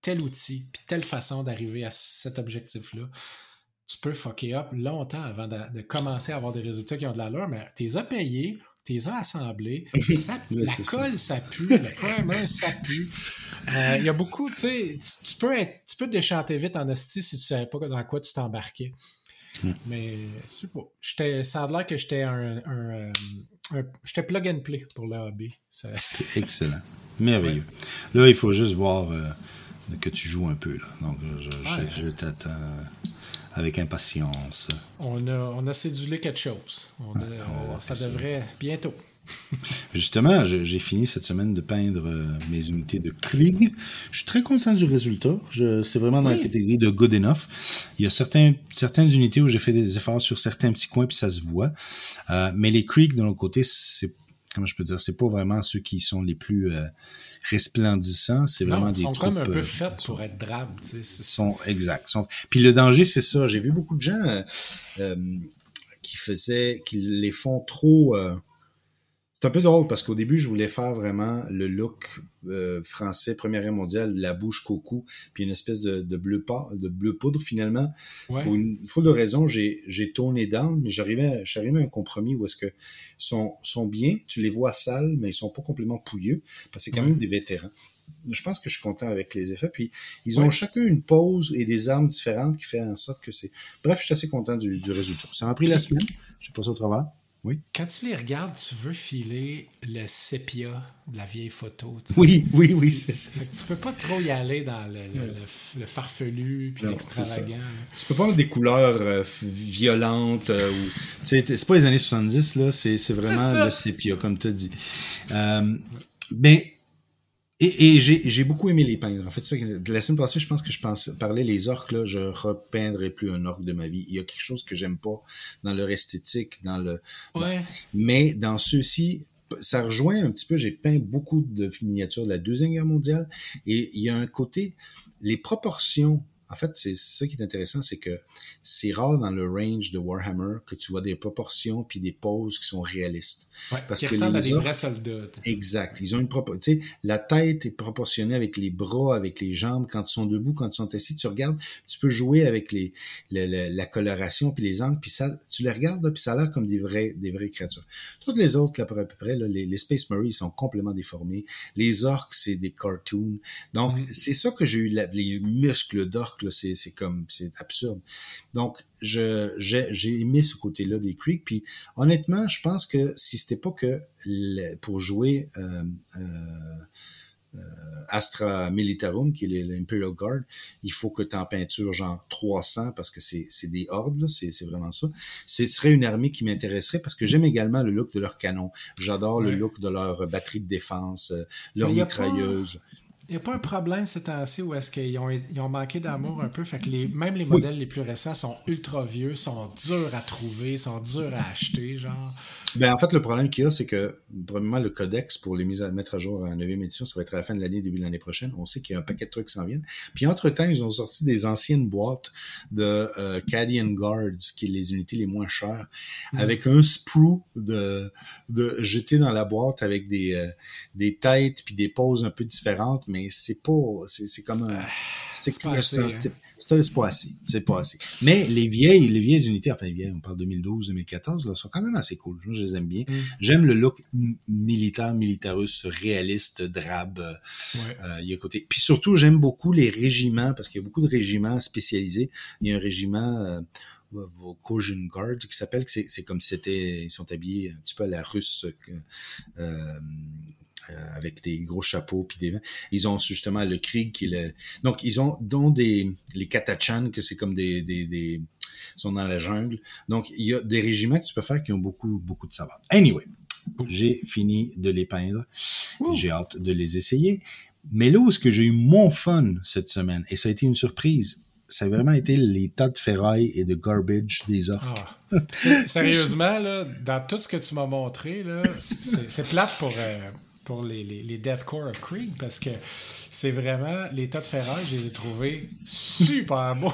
tel outil, telle façon d'arriver à cet objectif-là, tu peux fucker up longtemps avant de, commencer à avoir des résultats qui ont de l'allure, mais t'es as payé, t'es as assemblés, ça, Ouais, la ça. colle, ça pue, le primer, ça pue. Euh, Il y a beaucoup, tu sais, tu, peux être, tu peux te déchanter vite en hostie si tu savais pas dans quoi tu t'embarquais. Mais, je sais pas. Ça a l'air que j'étais un, un, euh, un- j'étais plug and play pour le hobby. Ça- excellent. Merveilleux. Là, il faut juste voir euh, que tu joues un peu. Là. Donc, je, je- Ouais. je t'attends avec impatience. on, a, on a cédulé quelque chose. On a- on va voir ça devrait bientôt. Justement, j'ai fini cette semaine de peindre euh, mes unités de Krieg. Je suis très content du résultat. C'est vraiment dans la catégorie de good enough. Il y a certains, certaines unités où j'ai fait des efforts sur certains petits coins, puis ça se voit. Euh, mais les Krieg, de l'autre côté, c'est comment je peux dire, c'est pas vraiment ceux qui sont les plus euh, resplendissants. C'est vraiment Non, des ils sont troupes, comme un peu euh, faits pour être drabes. tu sais, sont exact. Sont... Puis le danger, c'est ça. J'ai vu beaucoup de gens euh, euh, qui faisaient, qui les font trop. euh, C'est un peu drôle parce qu'au début, je voulais faire vraiment le look euh, français Première Guerre mondiale, de la bouche coco, puis une espèce de, de bleu de bleu poudre finalement. Ouais. Pour une foule de raisons, j'ai tourné down, mais j'arrivais, je arrivé à un compromis où est-ce que sont sont bien, tu les vois sales, mais ils sont pas complètement pouilleux parce que c'est quand Ouais. même des vétérans. Je pense que je suis content avec les effets. Puis ils ont Ouais. chacun une pose et des armes différentes qui fait en sorte que c'est. Bref, je suis assez content du, du résultat. Ça m'a pris la semaine. J'ai passé au travers. Oui. Quand tu les regardes, tu veux filer le sépia de la vieille photo. tu sais. Oui, oui, oui, c'est ça. tu peux pas trop y aller dans le, le- le- le farfelu puis l'extravagant. là. Tu peux pas avoir des couleurs euh, violentes euh, ou c'est pas les années 70 là, c'est vraiment le sépia comme tu as dit. Euh, ben et, et j'ai beaucoup aimé les peindre. En fait, ça, de la semaine passée, je pense que je pensais, parlais les orques, là, je repeindrai plus un orque de ma vie. Il y a quelque chose que j'aime pas dans leur esthétique, dans le, Ouais. mais dans ceux-ci, ça rejoint un petit peu, j'ai peint beaucoup de miniatures de la Deuxième Guerre mondiale, et il y a un côté, les proportions, en fait, c'est ça qui est intéressant, c'est que c'est rare dans le range de Warhammer que tu vois des proportions puis des poses qui sont réalistes. Ouais, Parce qui que ressemblent à les des orques- vrais soldats. Exact. Ils ont une sais, la tête est proportionnée avec les bras, avec les jambes. Quand ils sont debout, quand ils sont assis, tu regardes, tu peux jouer avec les, le- le- la coloration puis les angles, puis ça, tu les regardes, puis ça a l'air comme des vrais, des vraies créatures. Toutes les autres, là, pour à peu près, là, les, les Space Marines sont complètement déformés. Les orques, c'est des cartoons. Donc, Mhm. c'est ça que j'ai eu, la- les muscles d'orques, c'est, c'est comme, c'est absurde. Donc, je, j'ai, aimé ce côté-là des Creeks, puis honnêtement, je pense que si c'était pas que pour jouer euh, euh, euh, Astra Militarum, qui est l'Imperial Guard, il faut que tu en peintures genre 300 parce que c'est c'est des hordes, là, c'est c'est vraiment ça. Ce serait une armée qui m'intéresserait parce que j'aime également le look de leurs canons. J'adore le look de leur batterie de défense, leur a pas- mitrailleuse. Il n'y a pas un problème ces temps-ci où est-ce qu'ils ont, ils ont manqué d'amour un peu? Fait que les, même les modèles les plus récents sont ultra vieux, sont durs à trouver, sont durs à acheter, genre. Ben, en fait, le problème qu'il y a, c'est que, probablement, le codex pour les mises à mettre à jour en 9e édition, ça va être à la fin de l'année, début de l'année prochaine. On sait qu'il y a un paquet de trucs qui s'en viennent. Puis, entre-temps, ils ont sorti des anciennes boîtes de euh, Cadian Guards, qui est les unités les moins chères, avec un sprue de, de jeté dans la boîte avec des, euh, des têtes puis des poses un peu différentes, mais c'est pas, c'est, c'est comme un, c'est, c'est c'est un hein. C'est pas assez. C'est pas assez. Mais les vieilles, les vieilles unités, enfin les vieilles, on parle 2012, 2014, là, sont quand même assez cool. Moi, je les aime bien. Mm. J'aime le look militaire, militarus, réaliste, drabe. euh, Ouais. euh, il y a côté. Puis surtout, j'aime beaucoup les régiments, parce qu'il y a beaucoup de régiments spécialisés. Il y a un régiment euh, Caution Guard qui s'appelle, c'est comme si c'était, ils sont habillés un petit peu à la russe. euh, euh, avec des gros chapeaux puis des ils ont justement le Krieg qui le donc ils ont dont des les Katachan que c'est comme des des des sont dans la jungle. Donc il y a des régiments que tu peux faire qui ont beaucoup beaucoup de saveur anyway j'ai fini de les peindre. J'ai hâte de les essayer. Mais là où est-ce que j'ai eu mon fun cette semaine et ça a été une surprise ça a vraiment été les tas de ferraille et de garbage des orques. Ah. Sérieusement, là, dans tout ce que tu m'as montré, là, c'est- c'est c'est plate pour, euh, pour les, les, les Deathcore of Krieg parce que c'est vraiment les tas de ferraille, je les ai trouvés super beaux.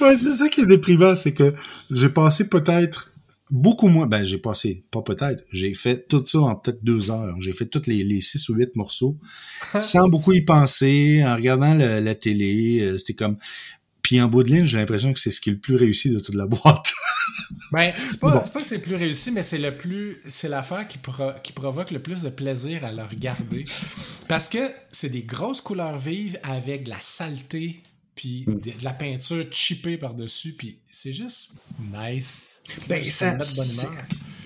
Ouais, c'est ça qui est déprimant, c'est que j'ai passé peut-être beaucoup moins. Ben, j'ai passé, pas peut-être, j'ai fait tout ça en peut-être deux heures. J'ai fait tous les, les six ou huit morceaux sans beaucoup y penser, en regardant la, la télé. euh, C'était comme. Puis en bout de ligne, j'ai l'impression que c'est ce qui est le plus réussi de toute la boîte. Ben, c'est pas, Bon. pas que c'est plus réussi, mais c'est le plus. C'est l'affaire qui, pro- qui provoque le plus de plaisir à le regarder. Parce que c'est des grosses couleurs vives avec de la saleté, puis de, de la peinture chippée par-dessus, puis c'est juste nice. Ben, Ça.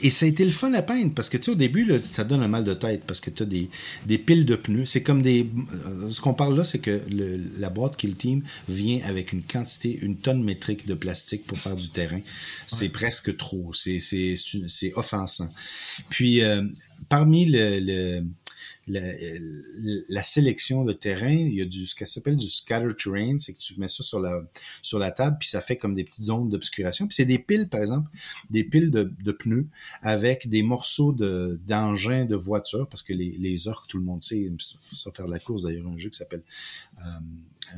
Et ça a été le fun à peindre parce que, tu sais, au début, là, ça donne un mal de tête parce que tu as des, des piles de pneus. C'est comme des. euh, Ce qu'on parle là, c'est que le- la boîte Kill Team vient avec une quantité, une tonne métrique de plastique pour faire du terrain. C'est presque trop. C'est, offensant. Puis, euh, parmi le, le- la, la sélection de terrain, il y a du ce qu'elle s'appelle du scatter terrain, c'est que tu mets ça sur la sur la table puis ça fait comme des petites zones d'obscuration. Puis c'est des piles par exemple, des piles de, de pneus avec des morceaux de d'engins de voiture parce que les les orques tout le monde sait ça faire de la course d'ailleurs un jeu qui s'appelle euh,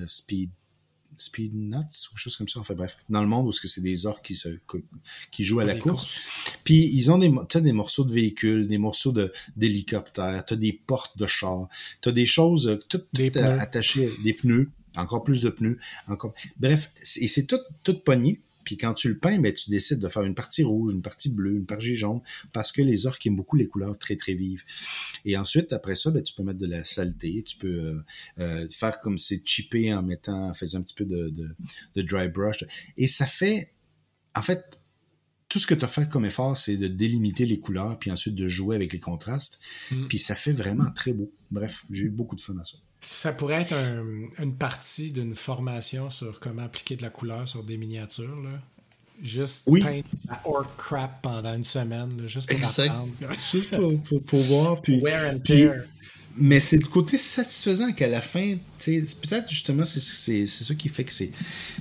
euh, Speed Speed Nuts ou quelque chose comme ça. Enfin bref, dans le monde où ce que c'est des orques qui se qui jouent à la course. Puis ils ont des, t'as des morceaux de véhicules, des morceaux de d'hélicoptères, t'as des portes de chars, t'as des choses euh, toutes, Des toutes, euh, attachées, des pneus, encore plus de pneus, encore. Bref, et c'est tout tout pogné. Puis quand tu le peins, ben, tu décides de faire une partie rouge, une partie bleue, une partie jaune, parce que les orques aiment beaucoup les couleurs très très vives. Et ensuite, après ça, ben, tu peux mettre de la saleté, tu peux euh, euh, faire comme c'est chippé en mettant, en faisant un petit peu de, de, de dry brush. Et ça fait, en fait, tout ce que tu as fait comme effort, c'est de délimiter les couleurs, puis ensuite de jouer avec les contrastes. Mm. Puis ça fait vraiment très beau. Bref, j'ai eu beaucoup de fun à ça. Ça pourrait être un- une partie d'une formation sur comment appliquer de la couleur sur des miniatures. Là. Juste Oui. peindre la orc crap pendant une semaine, là, juste pour Exact. apprendre. Juste pour, pour, pour voir. Puis, Wear and puis- mais c'est le côté satisfaisant qu'à la fin, tu sais, c'est peut-être justement, c'est c'est- c'est ça qui fait que c'est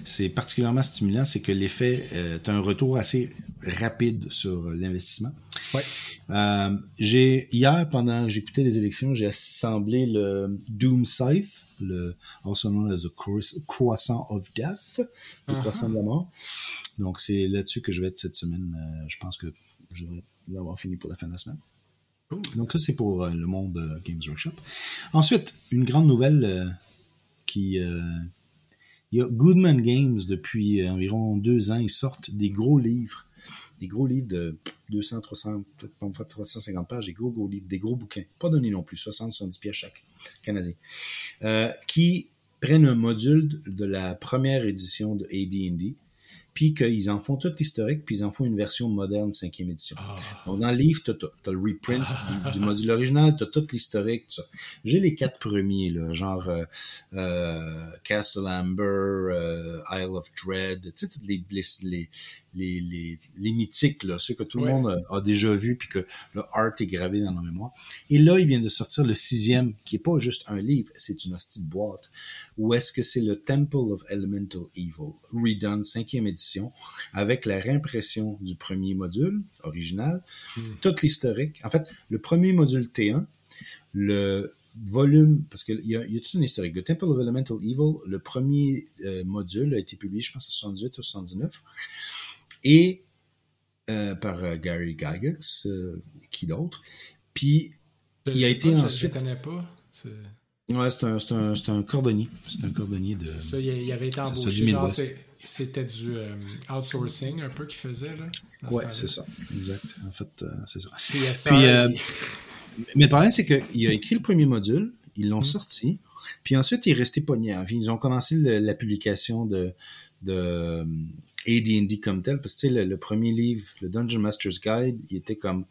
c'est particulièrement stimulant, c'est que l'effet, tu as un retour assez rapide sur l'investissement. Ouais. Euh, j'ai hier pendant que j'écoutais les élections, j'ai assemblé le Doom Scythe, le also known as the Croiss- Croissant of Death, le Uh-huh. croissant de la mort. Donc c'est là-dessus que je vais être cette semaine. Euh, je pense que je vais l'avoir fini pour la fin de la semaine. Cool. Donc ça c'est pour euh, le monde Games Workshop. Ensuite, une grande nouvelle euh, qui euh, il y a Goodman Games depuis environ deux ans, ils sortent des gros livres des gros livres de 200, 300, peut-être pas en fait 350 pages, des gros, gros livres, des gros bouquins, pas donnés non plus, 60, 70 pièces chaque, canadien, euh, qui prennent un module de la première édition de AD&D, puis qu'ils en font tout l'historique, puis ils en font une version moderne cinquième édition. Ah. Donc, dans le livre, tu as, le reprint du, du module original, tu as tout l'historique, tout ça. J'ai les quatre premiers, là, genre euh, euh, Castle Amber, euh, Isle of Dread, tu sais, les, les, les, les, les, mythiques, là, ceux que tout Ouais. le monde a, a déjà vus, puis que le art est gravé dans nos mémoires. Et là, il vient de sortir le sixième, qui est pas juste un livre, c'est une hostie de boîte, où est-ce que c'est le Temple of Elemental Evil, redone, cinquième édition, avec la réimpression du premier module original, toute l'historique. En fait, le premier module T1, le volume, parce qu'il y a, il y a toute une historique? Le Temple of Elemental Evil, le premier euh, module a été publié, je pense, en 78 ou 79, et euh, par euh, Gary Gygax, qui d'autre? Puis, Je il a été pas, ensuite- Je ne connais pas. C'est ouais, c'est un, c'est un, c'est un cordonnier. C'est un cordonnier de. c'est ça, il avait été c'est ça, embauché. du genre, Midwest. C'était du euh, outsourcing un peu qu'il faisait. Là, temps-là. c'est ça. Exact. En fait, euh, c'est ça. Puis, euh, il- Mais le problème, c'est qu'il a écrit le premier module, ils Mm. l'ont sorti, puis ensuite, il est resté pogné. Ils ont commencé le- la publication de, de AD&D comme tel, parce que tu sais, le, le premier livre, le Dungeon Master's Guide, il était comme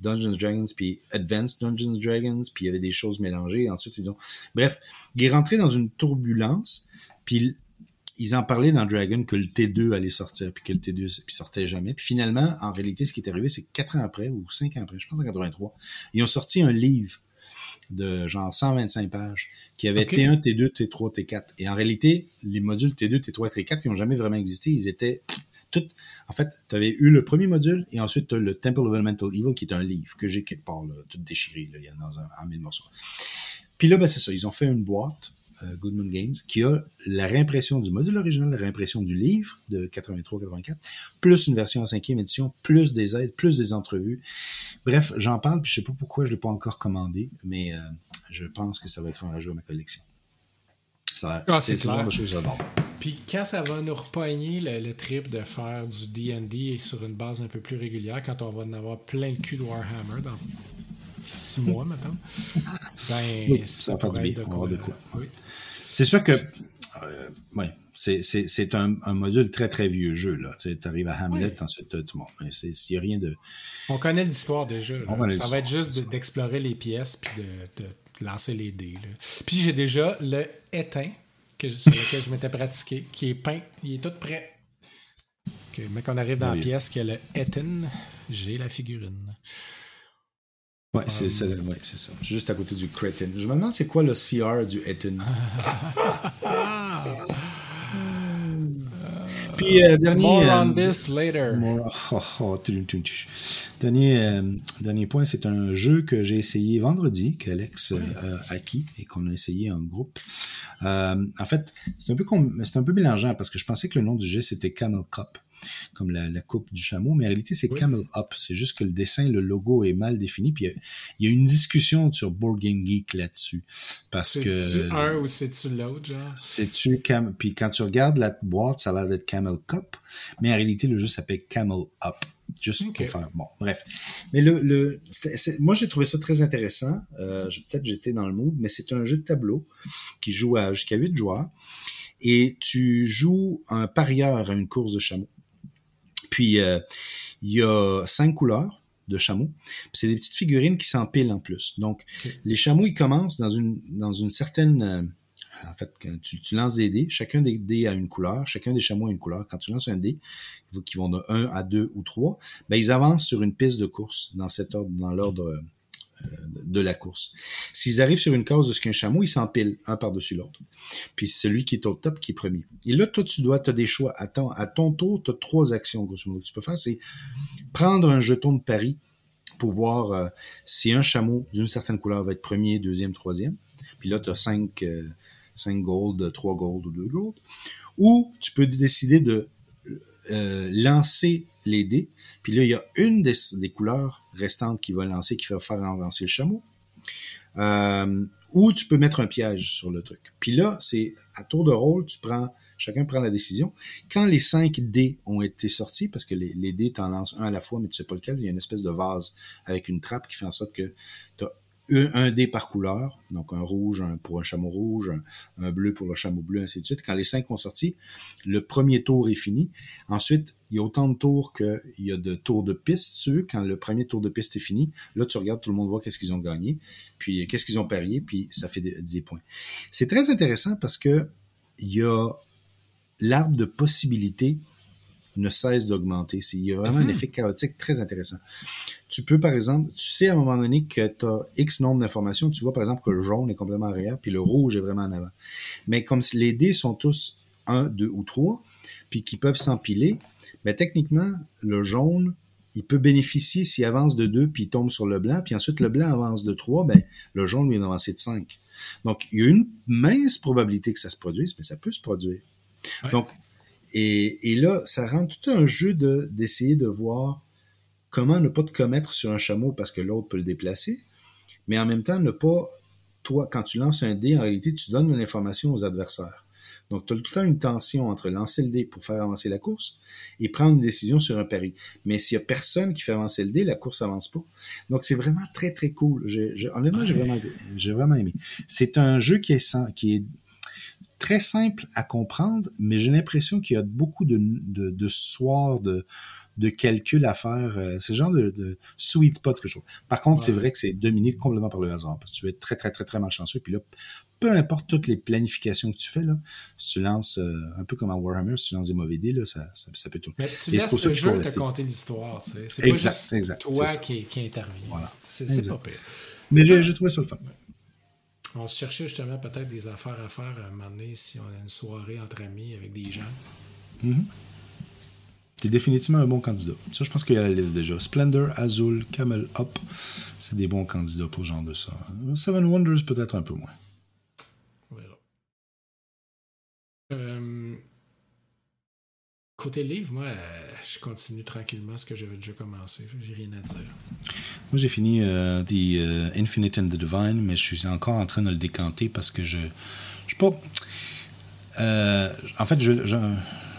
Dungeons Dragons, puis Advanced Dungeons Dragons, puis il y avait des choses mélangées. Ensuite, ils ont... Bref, il est rentré dans une turbulence, puis ils en parlaient dans Dragon que le T2 allait sortir, puis que le T2 puis sortait jamais. Puis finalement, en réalité, ce qui est arrivé, c'est que quatre ans après, ou cinq ans après, je pense en 83, ils ont sorti un livre de genre 125 pages qui avait Ok. T1, T2, T3, T4. Et en réalité, les modules T2, T3 et T4, ils n'ont jamais vraiment existé. Ils étaient tout. En fait, tu avais eu le premier module et ensuite tu as le Temple of Elemental Evil qui est un livre que j'ai quelque part, là, tout déchiré, là, il y en a dans un, en mille morceaux. Puis là, ben, c'est ça. Ils ont fait une boîte, Goodman Games, qui a la réimpression du module original, la réimpression du livre de 83-84, plus une version en cinquième édition, plus des aides, plus des entrevues. Bref, j'en parle, puis je sais pas pourquoi je l'ai pas encore commandé, mais euh, je pense que ça va être un rajout à ma collection. Ça, Ah, c'est le genre clair. de choses que j'adore. Puis quand ça va nous repogner le, le trip de faire du D&D sur une base un peu plus régulière, quand on va en avoir plein le cul de Warhammer dans six mois, maintenant, ben Oui, ça, ça pourrait être de quoi. de quoi. Oui. C'est sûr que euh, ouais, c'est, c'est, c'est un, un, module très très vieux jeu là. Tu arrives à Hamlet, Oui. ensuite tout le monde. Il n'y a rien de. On connaît l'histoire déjà. là. On Ça va être juste d'explorer les pièces puis de, de lancer les dés. là. Puis j'ai déjà le éteint que, sur lequel je m'étais pratiqué, qui est peint. Il est tout prêt. Ok, mais quand on arrive dans la pièce, qu'il y a le éteint, j'ai la figurine. Ouais, c'est, c'est, ouais, c'est ça. Juste à côté du cretin. Je me demande c'est quoi le CR du Eton? Puis euh, dernier. More euh, on this later. More- oh, oh, tum, tum, tum. Dernier, euh, dernier point, c'est un jeu que j'ai essayé vendredi, qu'Alex euh, a acquis et qu'on a essayé en groupe. Euh, en fait, c'est un peu c'est un peu mélangeant parce que je pensais que le nom du jeu c'était Camel Cup, comme la, la coupe du chameau, mais en réalité c'est Oui. Camel Up. C'est juste que le dessin, le logo est mal défini. Puis il y a- il y, a une discussion sur Board Game Geek là-dessus parce que C'est-tu un ou c'est-tu l'autre, genre? c'est-tu Cam... Puis quand tu regardes la boîte, ça a l'air d'être Camel Cup, mais en réalité, le jeu s'appelle Camel Up. Juste pour faire. Bon, bref. Mais le, le moi, j'ai trouvé ça très intéressant. Euh, Peut-être j'étais dans le mood, mais c'est un jeu de tableau qui joue à jusqu'à 8 joueurs. Et tu joues un parieur à une course de chameau. Puis, euh, il y a cinq couleurs de chameaux. Puis c'est des petites figurines qui s'empilent en plus. Donc, les chameaux, ils commencent dans une, dans une certaine... euh, en fait, quand tu, tu lances des dés, chacun des dés a une couleur, chacun des chameaux a une couleur. Quand tu lances un dé, qui vont de 1 à 2 ou 3, ben, ils avancent sur une piste de course dans cet ordre, dans l'ordre euh, de la course. S'ils arrivent sur une case de ce qu'un chameau, ils s'empilent un par-dessus l'autre. Puis celui qui est au top qui est premier. Et là, toi, tu dois, tu as des choix. À ton, à ton tour, tu as trois actions, grosso modo, que tu peux faire. C'est prendre un jeton de pari pour voir euh, si un chameau d'une certaine couleur va être premier, deuxième, troisième. Puis là, tu as cinq, euh, cinq gold, trois gold ou deux gold. Ou tu peux décider de euh, lancer les dés. Puis là, il y a une des, couleurs restantes qui va lancer, qui va faire avancer le chameau. Euh, ou tu peux mettre un piège sur le truc. Puis là, c'est à tour de rôle, tu prends, chacun prend la décision. Quand les cinq dés ont été sortis, parce que les, les dés t'en lancent un à la fois, mais tu sais pas lequel, il y a une espèce de vase avec une trappe qui fait en sorte que tu as un, un dé par couleur, donc un rouge pour un chameau rouge, un, bleu pour le chameau bleu, ainsi de suite. Quand les cinq ont sorti, le premier tour est fini. Ensuite, il y a autant de tours qu'il y a de tours de piste. Tu quand le premier tour de piste est fini, là, tu regardes, tout le monde voit qu'est-ce qu'ils ont gagné, puis qu'est-ce qu'ils ont parié, puis ça fait des, des points. C'est très intéressant parce que il y a l'arbre de possibilités ne cesse d'augmenter. Il y a vraiment Mhm. un effet chaotique très intéressant. Tu peux, par exemple, tu sais à un moment donné que tu as X nombre d'informations. Tu vois, par exemple, que le jaune est complètement arrière, puis le rouge est vraiment en avant. Mais comme les dés sont tous 1, 2 ou 3, puis qui peuvent s'empiler, mais techniquement, le jaune, il peut bénéficier s'il avance de 2 puis il tombe sur le blanc, puis ensuite le blanc avance de 3, ben, le jaune lui est avancé de 5. Donc, il y a une mince probabilité que ça se produise, mais ça peut se produire. Ouais. Donc, et, et là, ça rend tout un jeu de d'essayer de voir comment ne pas te commettre sur un chameau parce que l'autre peut le déplacer, mais en même temps ne pas, toi, quand tu lances un dé, en réalité, tu donnes l'information aux adversaires. Donc, tu as tout le temps une tension entre lancer le dé pour faire avancer la course et prendre une décision sur un pari. Mais s'il y a personne qui fait avancer le dé, la course avance pas. Donc, c'est vraiment très, très cool. J'ai- honnêtement, j'ai vraiment, j'ai vraiment aimé. C'est un jeu qui est, sans- qui est très simple à comprendre, mais j'ai l'impression qu'il y a beaucoup de, de, de soirs de, de calcul à faire. Euh, C'est le genre de, de sweet spot que je trouve. Par contre, c'est vrai que c'est dominé complètement par le hasard, parce que tu vas être très, très, très, très malchanceux. Puis là, peu importe toutes les planifications que tu fais, là, si tu lances, euh, un peu comme en Warhammer, si tu lances des mauvais dés, là, ça, ça, ça peut tout. Mais tu laisses le jeu te conter l'histoire, tu sais. C'est Exact, pas juste exact, toi qui, qui intervient. Voilà. C'est pas pire. Mais j'ai j'ai trouvé ça le fun. On se cherchait justement peut-être des affaires à faire à un moment donné si on a une soirée entre amis avec des gens. C'est définitivement un bon candidat. Ça, je pense qu'il y a la liste déjà. Splendor, Azul, Camel Up, c'est des bons candidats pour ce genre de ça. Seven Wonders, peut-être un peu moins. On verra. Euh, côté livre, moi, euh, je continue tranquillement ce que j'avais déjà commencé. J'ai rien à dire. Moi, j'ai fini euh, The euh, Infinite and the Divine, mais je suis encore en train de le décanter parce que je. Je sais pas. Euh, en fait, je, je,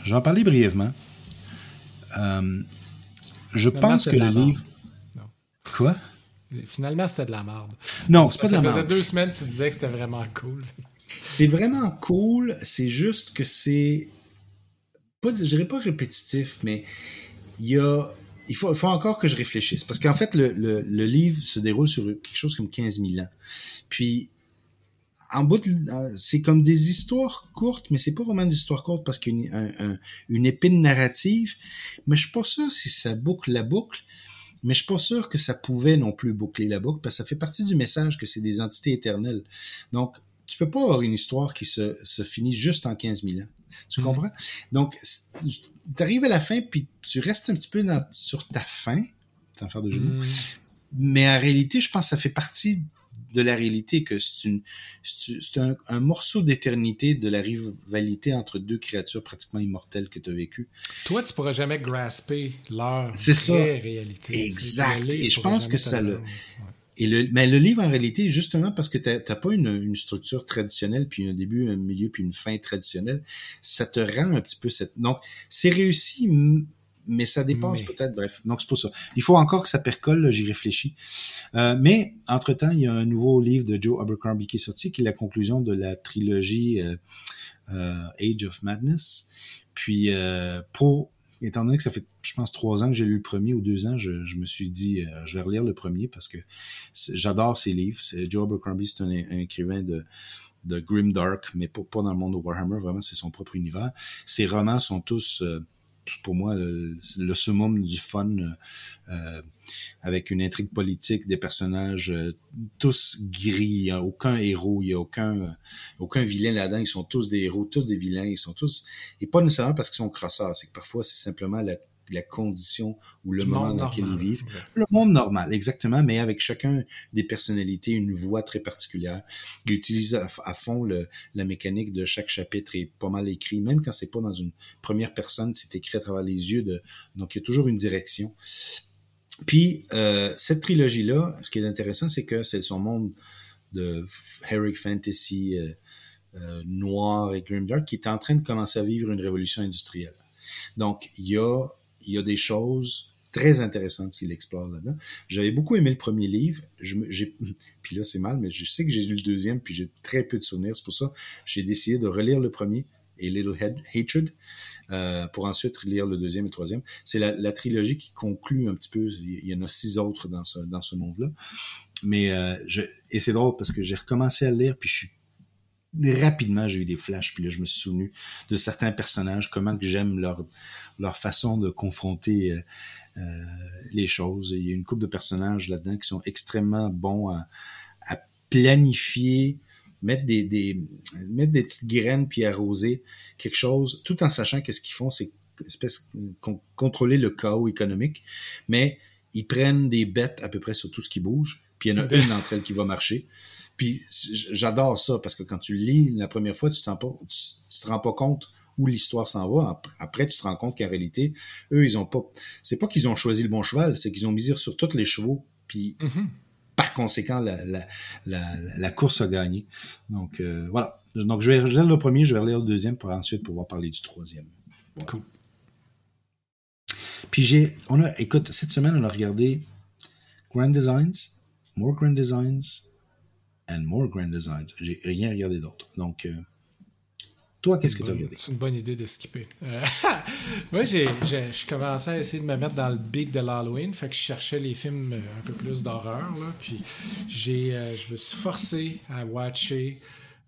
je vais en parler brièvement. Euh, je Finalement, pense que le livre. Non. Quoi? Finalement, c'était de la merde. Non, c'est pas de ça la faisait merde. deux semaines que tu disais que c'était vraiment cool. C'est vraiment cool. C'est juste que c'est pas, je dirais pas répétitif, mais il faut, encore que je réfléchisse. Parce qu'en fait, le, livre se déroule sur quelque chose comme 15 000 ans. Puis, en bout c'est comme des histoires courtes, mais c'est pas vraiment des histoires courtes parce qu'il y a une, un, une épine narrative. Mais je suis pas sûr si ça boucle la boucle. Mais je suis pas sûr que ça pouvait non plus boucler la boucle parce que ça fait partie du message que c'est des entités éternelles. Donc, tu peux pas avoir une histoire qui se finit juste en 15 000 ans. Tu Mhm. comprends? Donc, tu arrives à la fin, puis tu restes un petit peu dans, sur ta fin, sans faire de jeu mots. Mm. Mais en réalité, je pense que ça fait partie de la réalité, que c'est un, un morceau d'éternité de la rivalité entre deux créatures pratiquement immortelles que tu as vécues. Toi, tu pourras jamais grasper leur C'est ça. vraie réalité. Exact. Et je pense que ça le-. Et le, mais le livre, en réalité, justement parce que t'as t'as pas une, une structure traditionnelle, puis un début, un milieu, puis une fin traditionnelle, ça te rend un petit peu cette... Donc, c'est réussi, mais ça dépasse Mais- peut-être, bref. Donc, c'est pour ça. Il faut encore que ça percole, là, j'y réfléchis. Euh, mais, entre-temps, il y a un nouveau livre de Joe Abercrombie qui est sorti, qui est la conclusion de la trilogie euh, euh, Age of Madness. Puis, euh, pour étant donné que ça fait, je pense, trois ans que j'ai lu le premier ou deux ans, je, me suis dit, euh, je vais relire le premier parce que j'adore ses livres. Joe Abercrombie, c'est un, écrivain de, de grimdark, mais pas, pas dans le monde de Warhammer. Vraiment, c'est son propre univers. Ses romans sont tous, euh, pour moi, le, summum du fun, euh, avec une intrigue politique, des personnages euh, tous gris. Il n'y a aucun héros, il n'y a aucun, euh, aucun vilain là-dedans. Ils sont tous des héros, tous des vilains. Ils sont tous et pas nécessairement parce qu'ils sont crosseurs, c'est que parfois c'est simplement la, la condition ou le Du moment monde dans lequel ils vivent. Le monde normal, exactement, mais avec chacun des personnalités, une voix très particulière. Il utilise à, à fond le, la mécanique de chaque chapitre est pas mal écrit, même quand c'est pas dans une première personne, c'est écrit à travers les yeux de. Donc il y a toujours une direction. Puis euh, cette trilogie-là, ce qui est intéressant, c'est que c'est son monde de heroic fantasy euh, euh, noir et grimdark qui est en train de commencer à vivre une révolution industrielle. Donc il y a il y a des choses très intéressantes qu'il explore là-dedans. J'avais beaucoup aimé le premier livre. Puis là, c'est mal, mais je sais que j'ai lu le deuxième, puis j'ai très peu de souvenirs. C'est pour ça que j'ai décidé de relire le premier et Little Hatred, euh, pour ensuite lire le deuxième et le troisième. C'est la, trilogie qui conclut un petit peu. Il y en a six autres dans ce, monde-là. Mais euh, et c'est drôle parce que j'ai recommencé à lire, puis je suis rapidement j'ai eu des flashs puis là je me suis souvenu de certains personnages comment que j'aime leur leur façon de confronter euh, euh, les choses. Il y a une couple de personnages là-dedans qui sont extrêmement bons à, à planifier mettre des, des mettre des petites graines puis arroser quelque chose tout en sachant que ce qu'ils font c'est espèce con- contrôler le chaos économique. Mais ils prennent des bêtes à peu près sur tout ce qui bouge puis il y en a une d'entre elles qui va marcher puis j'adore ça parce que quand tu lis la première fois, tu te, sens pas, tu, tu te rends pas compte où l'histoire s'en va. Après, tu te rends compte qu'en réalité, eux, ils ont pas. C'est pas qu'ils ont choisi le bon cheval, c'est qu'ils ont misé sur tous les chevaux. Puis Mhm. par conséquent, la, la, la, la course a gagné. Donc euh, voilà. Donc je vais lire le premier, je vais relire le deuxième pour ensuite pouvoir parler du troisième. Voilà. Cool. Puis j'ai, on a, écoute, cette semaine, on a regardé Grand Designs, More Grand Designs, and More Grand Designs. J'ai rien regardé d'autre. Donc, euh, toi, qu'est-ce que tu as regardé? C'est une bonne idée de skipper. Euh, moi, j'ai, je commençais à essayer de me mettre dans le beat de l'Halloween, fait que je cherchais les films euh, un peu plus d'horreur, là, puis j'ai, euh, je me suis forcé à watcher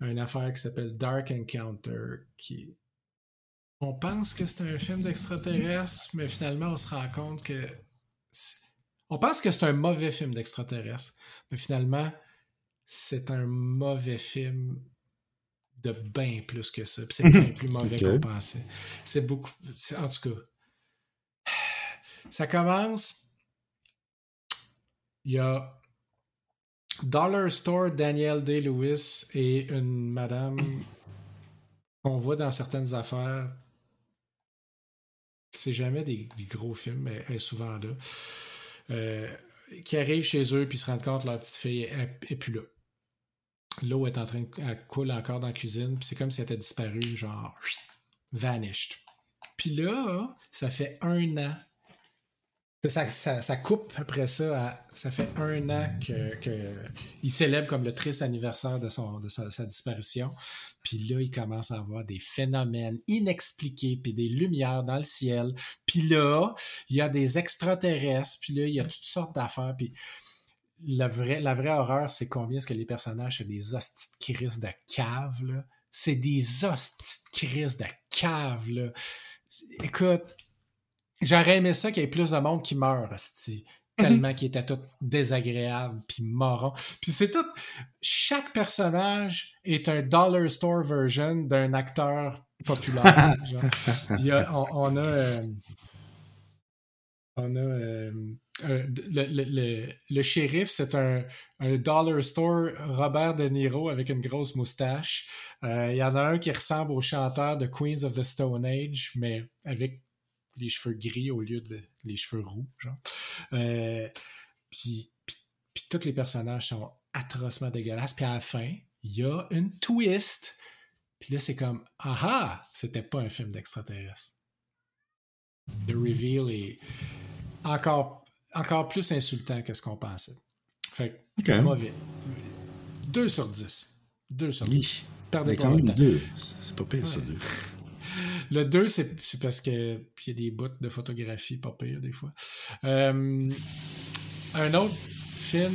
une affaire qui s'appelle Dark Encounter, qui... On pense que c'est un film d'extraterrestre, mais finalement, on se rend compte que... On pense que c'est un mauvais film d'extraterrestre, mais finalement, c'est un mauvais film de bien plus que ça. C'est bien plus mauvais qu'on pensait. C'est beaucoup. En tout cas, ça commence. Il y a Dollar Store Daniel Day-Lewis et une madame qu'on voit dans certaines affaires. C'est jamais des, des gros films, mais elle est souvent là. Euh, qui arrivent chez eux puis se rendent compte que leur petite fille est, est plus là. L'eau est en train de elle coule encore dans la cuisine, puis c'est comme si elle était disparue, genre vanished. Puis là, ça fait un an Ça, ça, coupe après ça. Ça fait un an que, que, il célèbre comme le triste anniversaire de, son, de sa, sa disparition. Puis là, il commence à avoir des phénomènes inexpliqués, puis des lumières dans le ciel. Puis là, il y a des extraterrestres. Puis là, il y a toutes sortes d'affaires. Puis la vraie, la vraie horreur, c'est combien est-ce que les personnages sont des hosties de crise de cave, là? C'est des hosties de crise de cave, là. Écoute, J'aurais aimé ça qu'il y ait plus de monde qui meurt, hostie. Tellement qu'il était tout désagréable, puis moron. Puis c'est tout... Chaque personnage est un dollar store version d'un acteur populaire. genre. Il y a, on, on a... euh, on a... euh, le, le, shérif, c'est un, dollar store Robert De Niro avec une grosse moustache. Euh, Il y en a un qui ressemble au chanteur de Queens of the Stone Age, mais avec les cheveux gris au lieu de les cheveux roux, genre. Euh, puis tous les personnages sont atrocement dégueulasses. Puis à la fin, il y a une twist. Puis là, c'est comme, ah ah, c'était pas un film d'extraterrestre. Le reveal est encore, encore plus insultant que ce qu'on pensait. Fait que, Ok. mauvais. 2 sur 10. 2 sur 10. Oui. Perdez Mais pas quand même temps. deux. C'est pas pire, ça, deux. Le 2, c'est c'est parce que puis il y a des bouts de photographie pas pire des fois. Euh, un autre film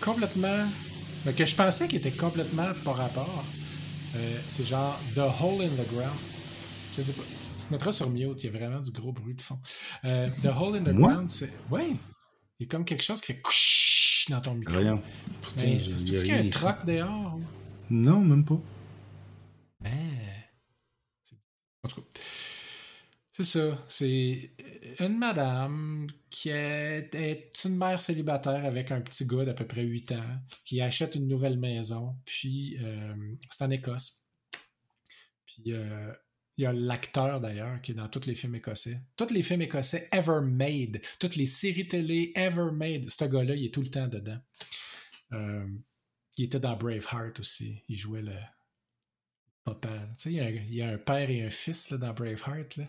complètement. mais que je pensais qu'il était complètement par rapport. euh, c'est genre The Hole in the Ground. Je sais pas. Tu te mettras sur mute, il y a vraiment du gros bruit de fond. Euh, the Hole in the Moi? Ground, c'est. Ouais! Il y a comme quelque chose qui fait couch dans ton micro. Voyons. Putain, Mais a qu'il y a un troc dehors? Non, même pas. Mais. c'est- En tout cas. C'est ça. C'est une madame qui est, est une mère célibataire avec un petit gars d'à peu près 8 ans qui achète une nouvelle maison. Puis, euh, c'est en Écosse. Puis, euh, il y a l'acteur d'ailleurs qui est dans tous les films écossais. Tous les films écossais ever made. Toutes les séries télé ever made. Ce gars-là, il est tout le temps dedans. Euh, il était dans Braveheart aussi. Il jouait le, papa. Tu sais, il y, a un- père et un fils là, dans Braveheart. Là.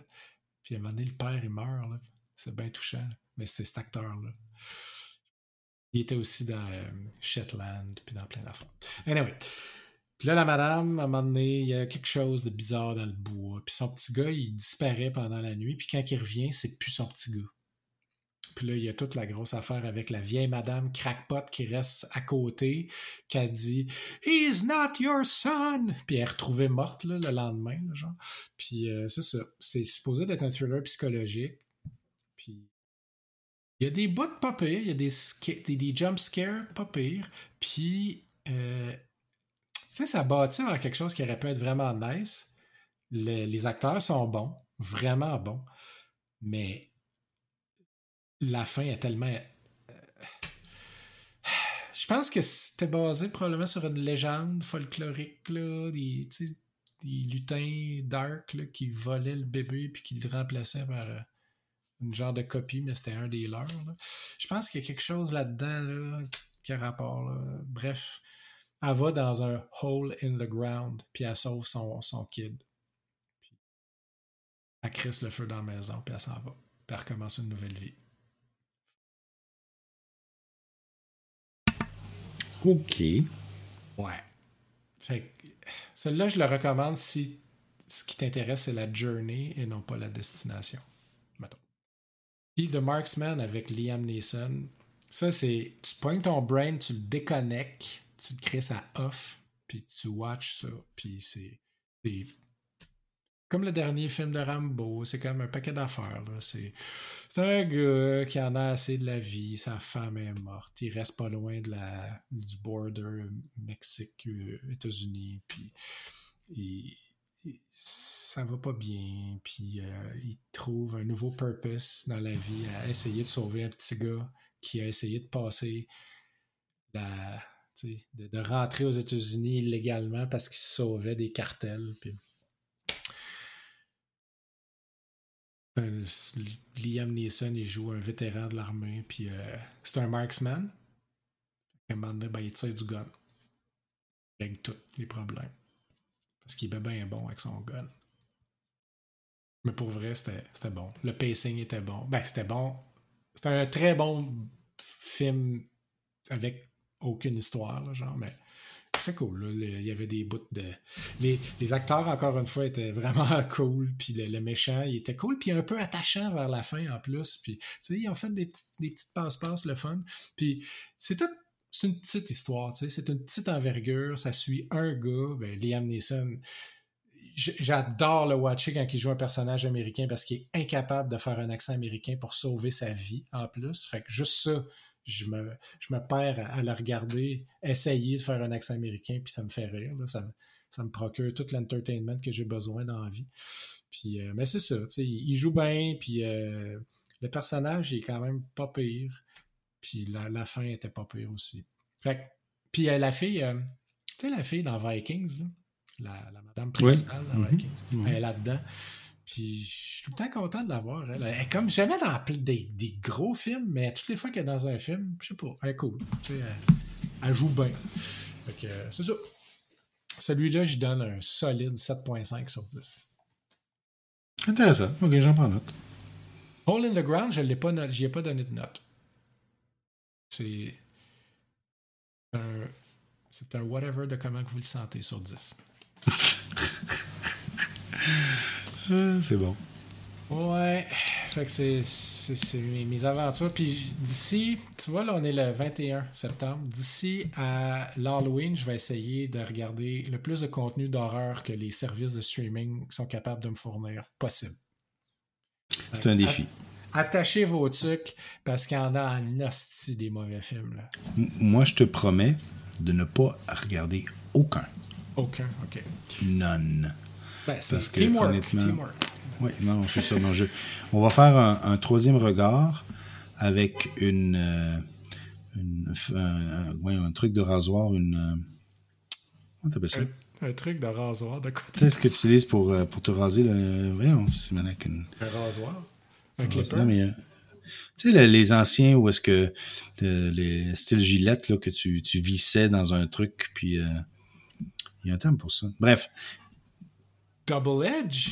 Puis à un moment donné, le père, il meurt. C'est bien touchant. Mais c'était cet acteur-là. Il était aussi dans euh, Shetland, puis dans plein d'affaires. Anyway. Puis là, la madame, à un moment donné, il y a quelque chose de bizarre dans le bois. Puis son petit gars, il disparaît pendant la nuit. Puis quand il revient, c'est plus son petit gars. Puis là, il y a toute la grosse affaire avec la vieille madame crackpot qui reste à côté, qui a dit He's not your son! Puis elle est retrouvée morte là, le lendemain, genre. Puis euh, c'est ça. C'est supposé d'être un thriller psychologique. Puis il y a des bouts pas pire, il y a des, des, jump scares pas pire. Puis, euh, sais, ça bâtit vers quelque chose qui aurait pu être vraiment nice. Le- les acteurs sont bons, vraiment bons. Mais la fin est tellement. euh, Je pense que c'était basé probablement sur une légende folklorique, là, des, des lutins dark qui volaient le bébé puis qui le remplaçaient par euh, une genre de copie, mais c'était un des leurs. Je pense qu'il y a quelque chose là-dedans là, qui a rapport. Bref, elle va dans un hole in the ground puis elle sauve son, son kid. Puis elle crisse le feu dans la maison puis elle s'en va. Puis elle recommence une nouvelle vie. OK. Ouais. Fait celle-là, je le recommande si ce qui t'intéresse, c'est la journey et non pas la destination. Mettons. Puis The Marksman avec Liam Neeson, ça, c'est. Tu pognes ton brain, tu le déconnectes, tu le crées ça off, puis tu watches ça, puis c'est. comme le dernier film de Rambo, c'est comme un paquet d'affaires. C'est un gars qui en a assez de la vie, sa femme est morte, il reste pas loin de la, du border Mexique, euh, puis ça va pas bien, puis euh, il trouve un nouveau purpose dans la vie à essayer de sauver un petit gars qui a essayé de passer la, de, de rentrer aux États-Unis illégalement parce qu'il se sauvait des cartels. Liam Neeson, il joue un vétéran de l'armée, puis euh, c'est un marksman. À un moment ben, il tire du gun. Il règle tous les problèmes. Parce qu'il est bien bon avec son gun. Mais pour vrai, c'était c'était bon. Le pacing était bon. Ben, c'était bon c'est un très bon film avec aucune histoire, genre, mais c'était cool. Il y avait des bouts de. Les, les acteurs, encore une fois, étaient vraiment cool. Puis le, méchant, il était cool. Puis un peu attachant vers la fin en plus. Puis, tu sais, ils ont fait des petites, des petites passe-passe, le fun. Puis c'est tout. C'est une petite histoire, tu sais. C'est une petite envergure. Ça suit un gars, ben, Liam Neeson. J'adore le watcher quand il joue un personnage américain parce qu'il est incapable de faire un accent américain pour sauver sa vie en plus. Fait que juste ça, je me, je me perds à, à le regarder, essayer de faire un accent américain, puis ça me fait rire. là. Ça, me- ça me procure tout l'entertainment que j'ai besoin dans la vie. Puis, euh, mais c'est ça, tu sais, il joue bien, puis euh, le personnage il est quand même pas pire. Puis la, la fin était pas pire aussi. Fait que- puis euh, la fille, euh, tu sais, la fille dans Vikings, là, la, la madame principale dans Mhm. Vikings, elle est là-dedans. Puis je suis tout le temps content de la voir. Elle, Elle est comme jamais dans des, des gros films, mais toutes les fois qu'elle est dans un film, je sais pas, elle est cool. Tu sais, elle, elle joue bien. Fait que euh, c'est ça. Celui-là, je donne un solide 7.5 sur 10. Intéressant. Ok, j'en prends note. Hole in the Ground, je l'ai pas j'y ai pas donné de note. C'est un, c'est un whatever de comment que vous le sentez sur 10. Euh, c'est bon. Ouais, fait que c'est, mes, aventures. Puis d'ici, tu vois, là, on est le 21 septembre. D'ici à l'Halloween, je vais essayer de regarder le plus de contenu d'horreur que les services de streaming sont capables de me fournir possible. C'est un défi. Attachez vos trucs parce qu'il y en a en hostie des mauvais films. Là. Moi, je te promets de ne pas regarder aucun. Aucun, ok. None. Ben, Parce que, teamwork. honnêtement, teamwork. Oui, non, c'est ça. Non, je- On va faire un, un troisième regard avec une, euh, une- un, un- ouais, un truc de rasoir, une. euh, Comment t'appelles ça? Un, truc de rasoir, de quoi Tu sais ce que tu utilises pour, euh, pour te raser le. Voyons, c'est maintenant qu'une. Un rasoir? Un clipper? Non, mais, euh, tu sais, le- les anciens où est-ce que les styles gilette là, que tu, tu vissais dans un truc, puis euh, il y a un terme pour ça. Bref. Double Edge?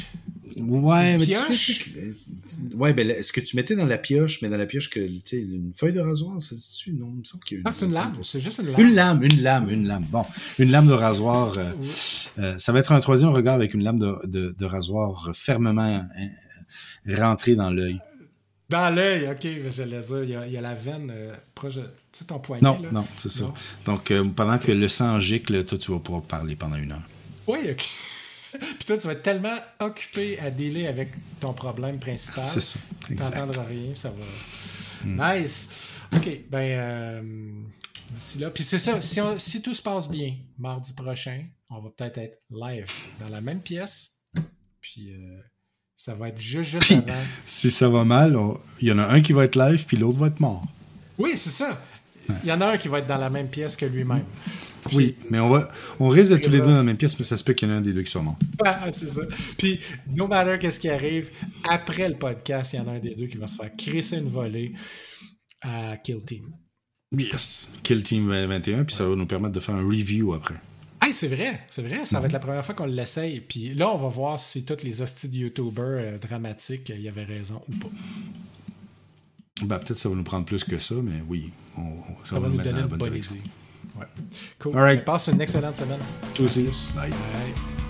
Ouais, mais tu Pioche? sais, c'est que- ouais, ben, est-ce que tu mettais dans la pioche, mais dans la pioche que, tu sais, une feuille de rasoir, ça dit-tu? Non, il me semble qu'il y a Ah, c'est une un terme lame. pour ça. C'est juste une lame. Une lame, une lame, une lame. Bon, une lame de rasoir. euh, euh, ça va être un troisième regard avec une lame de, de, de rasoir fermement hein, rentrée dans l'œil. Dans l'œil, ok, j'allais dire, il y a, il y a la veine euh, proche de. Tu sais, ton poignet. Non, là? non, c'est ça. Donc, pendant que le sang gicle, toi, tu vas pouvoir parler pendant une heure. Oui, ok. Puis toi, tu vas être tellement occupé à dealer avec ton problème principal. C'est ça. Hmm. T'entendras rien, ça va. Nice. Ok, ben, euh, d'ici là. Puis c'est ça, si, on- si tout se passe bien, mardi prochain, on va peut-être être live dans la même pièce. Puis euh, ça va être juste, juste avant. si ça va mal, il y en a un qui va être live, puis l'autre va être mort. Oui, c'est ça. Il y en a un qui va être dans la même pièce que lui-même. Oui, mais on va, on risque d'être tous les deux dans la même pièce, mais ça se peut qu'il y en a un des deux qui soit mort. Ah, c'est ça. Puis, no matter qu'est-ce qui arrive, après le podcast, il y en a un des deux qui va se faire crisser une volée à Kill Team. Yes. Kill Team 21, puis ça va nous permettre de faire un review après. Hey, c'est vrai, c'est vrai. Ça va être la première fois qu'on l'essaye. Puis là, on va voir si tous les hosties de YouTubers euh, dramatiques, euh, y avaient raison ou pas. Ben, peut-être ça va nous prendre plus que ça, mais oui, on, on- ça, Ça va nous donner la une bonne idée. Ouais. Cool. All right. Passe une excellente semaine. Toi aussi. Bye. Bye.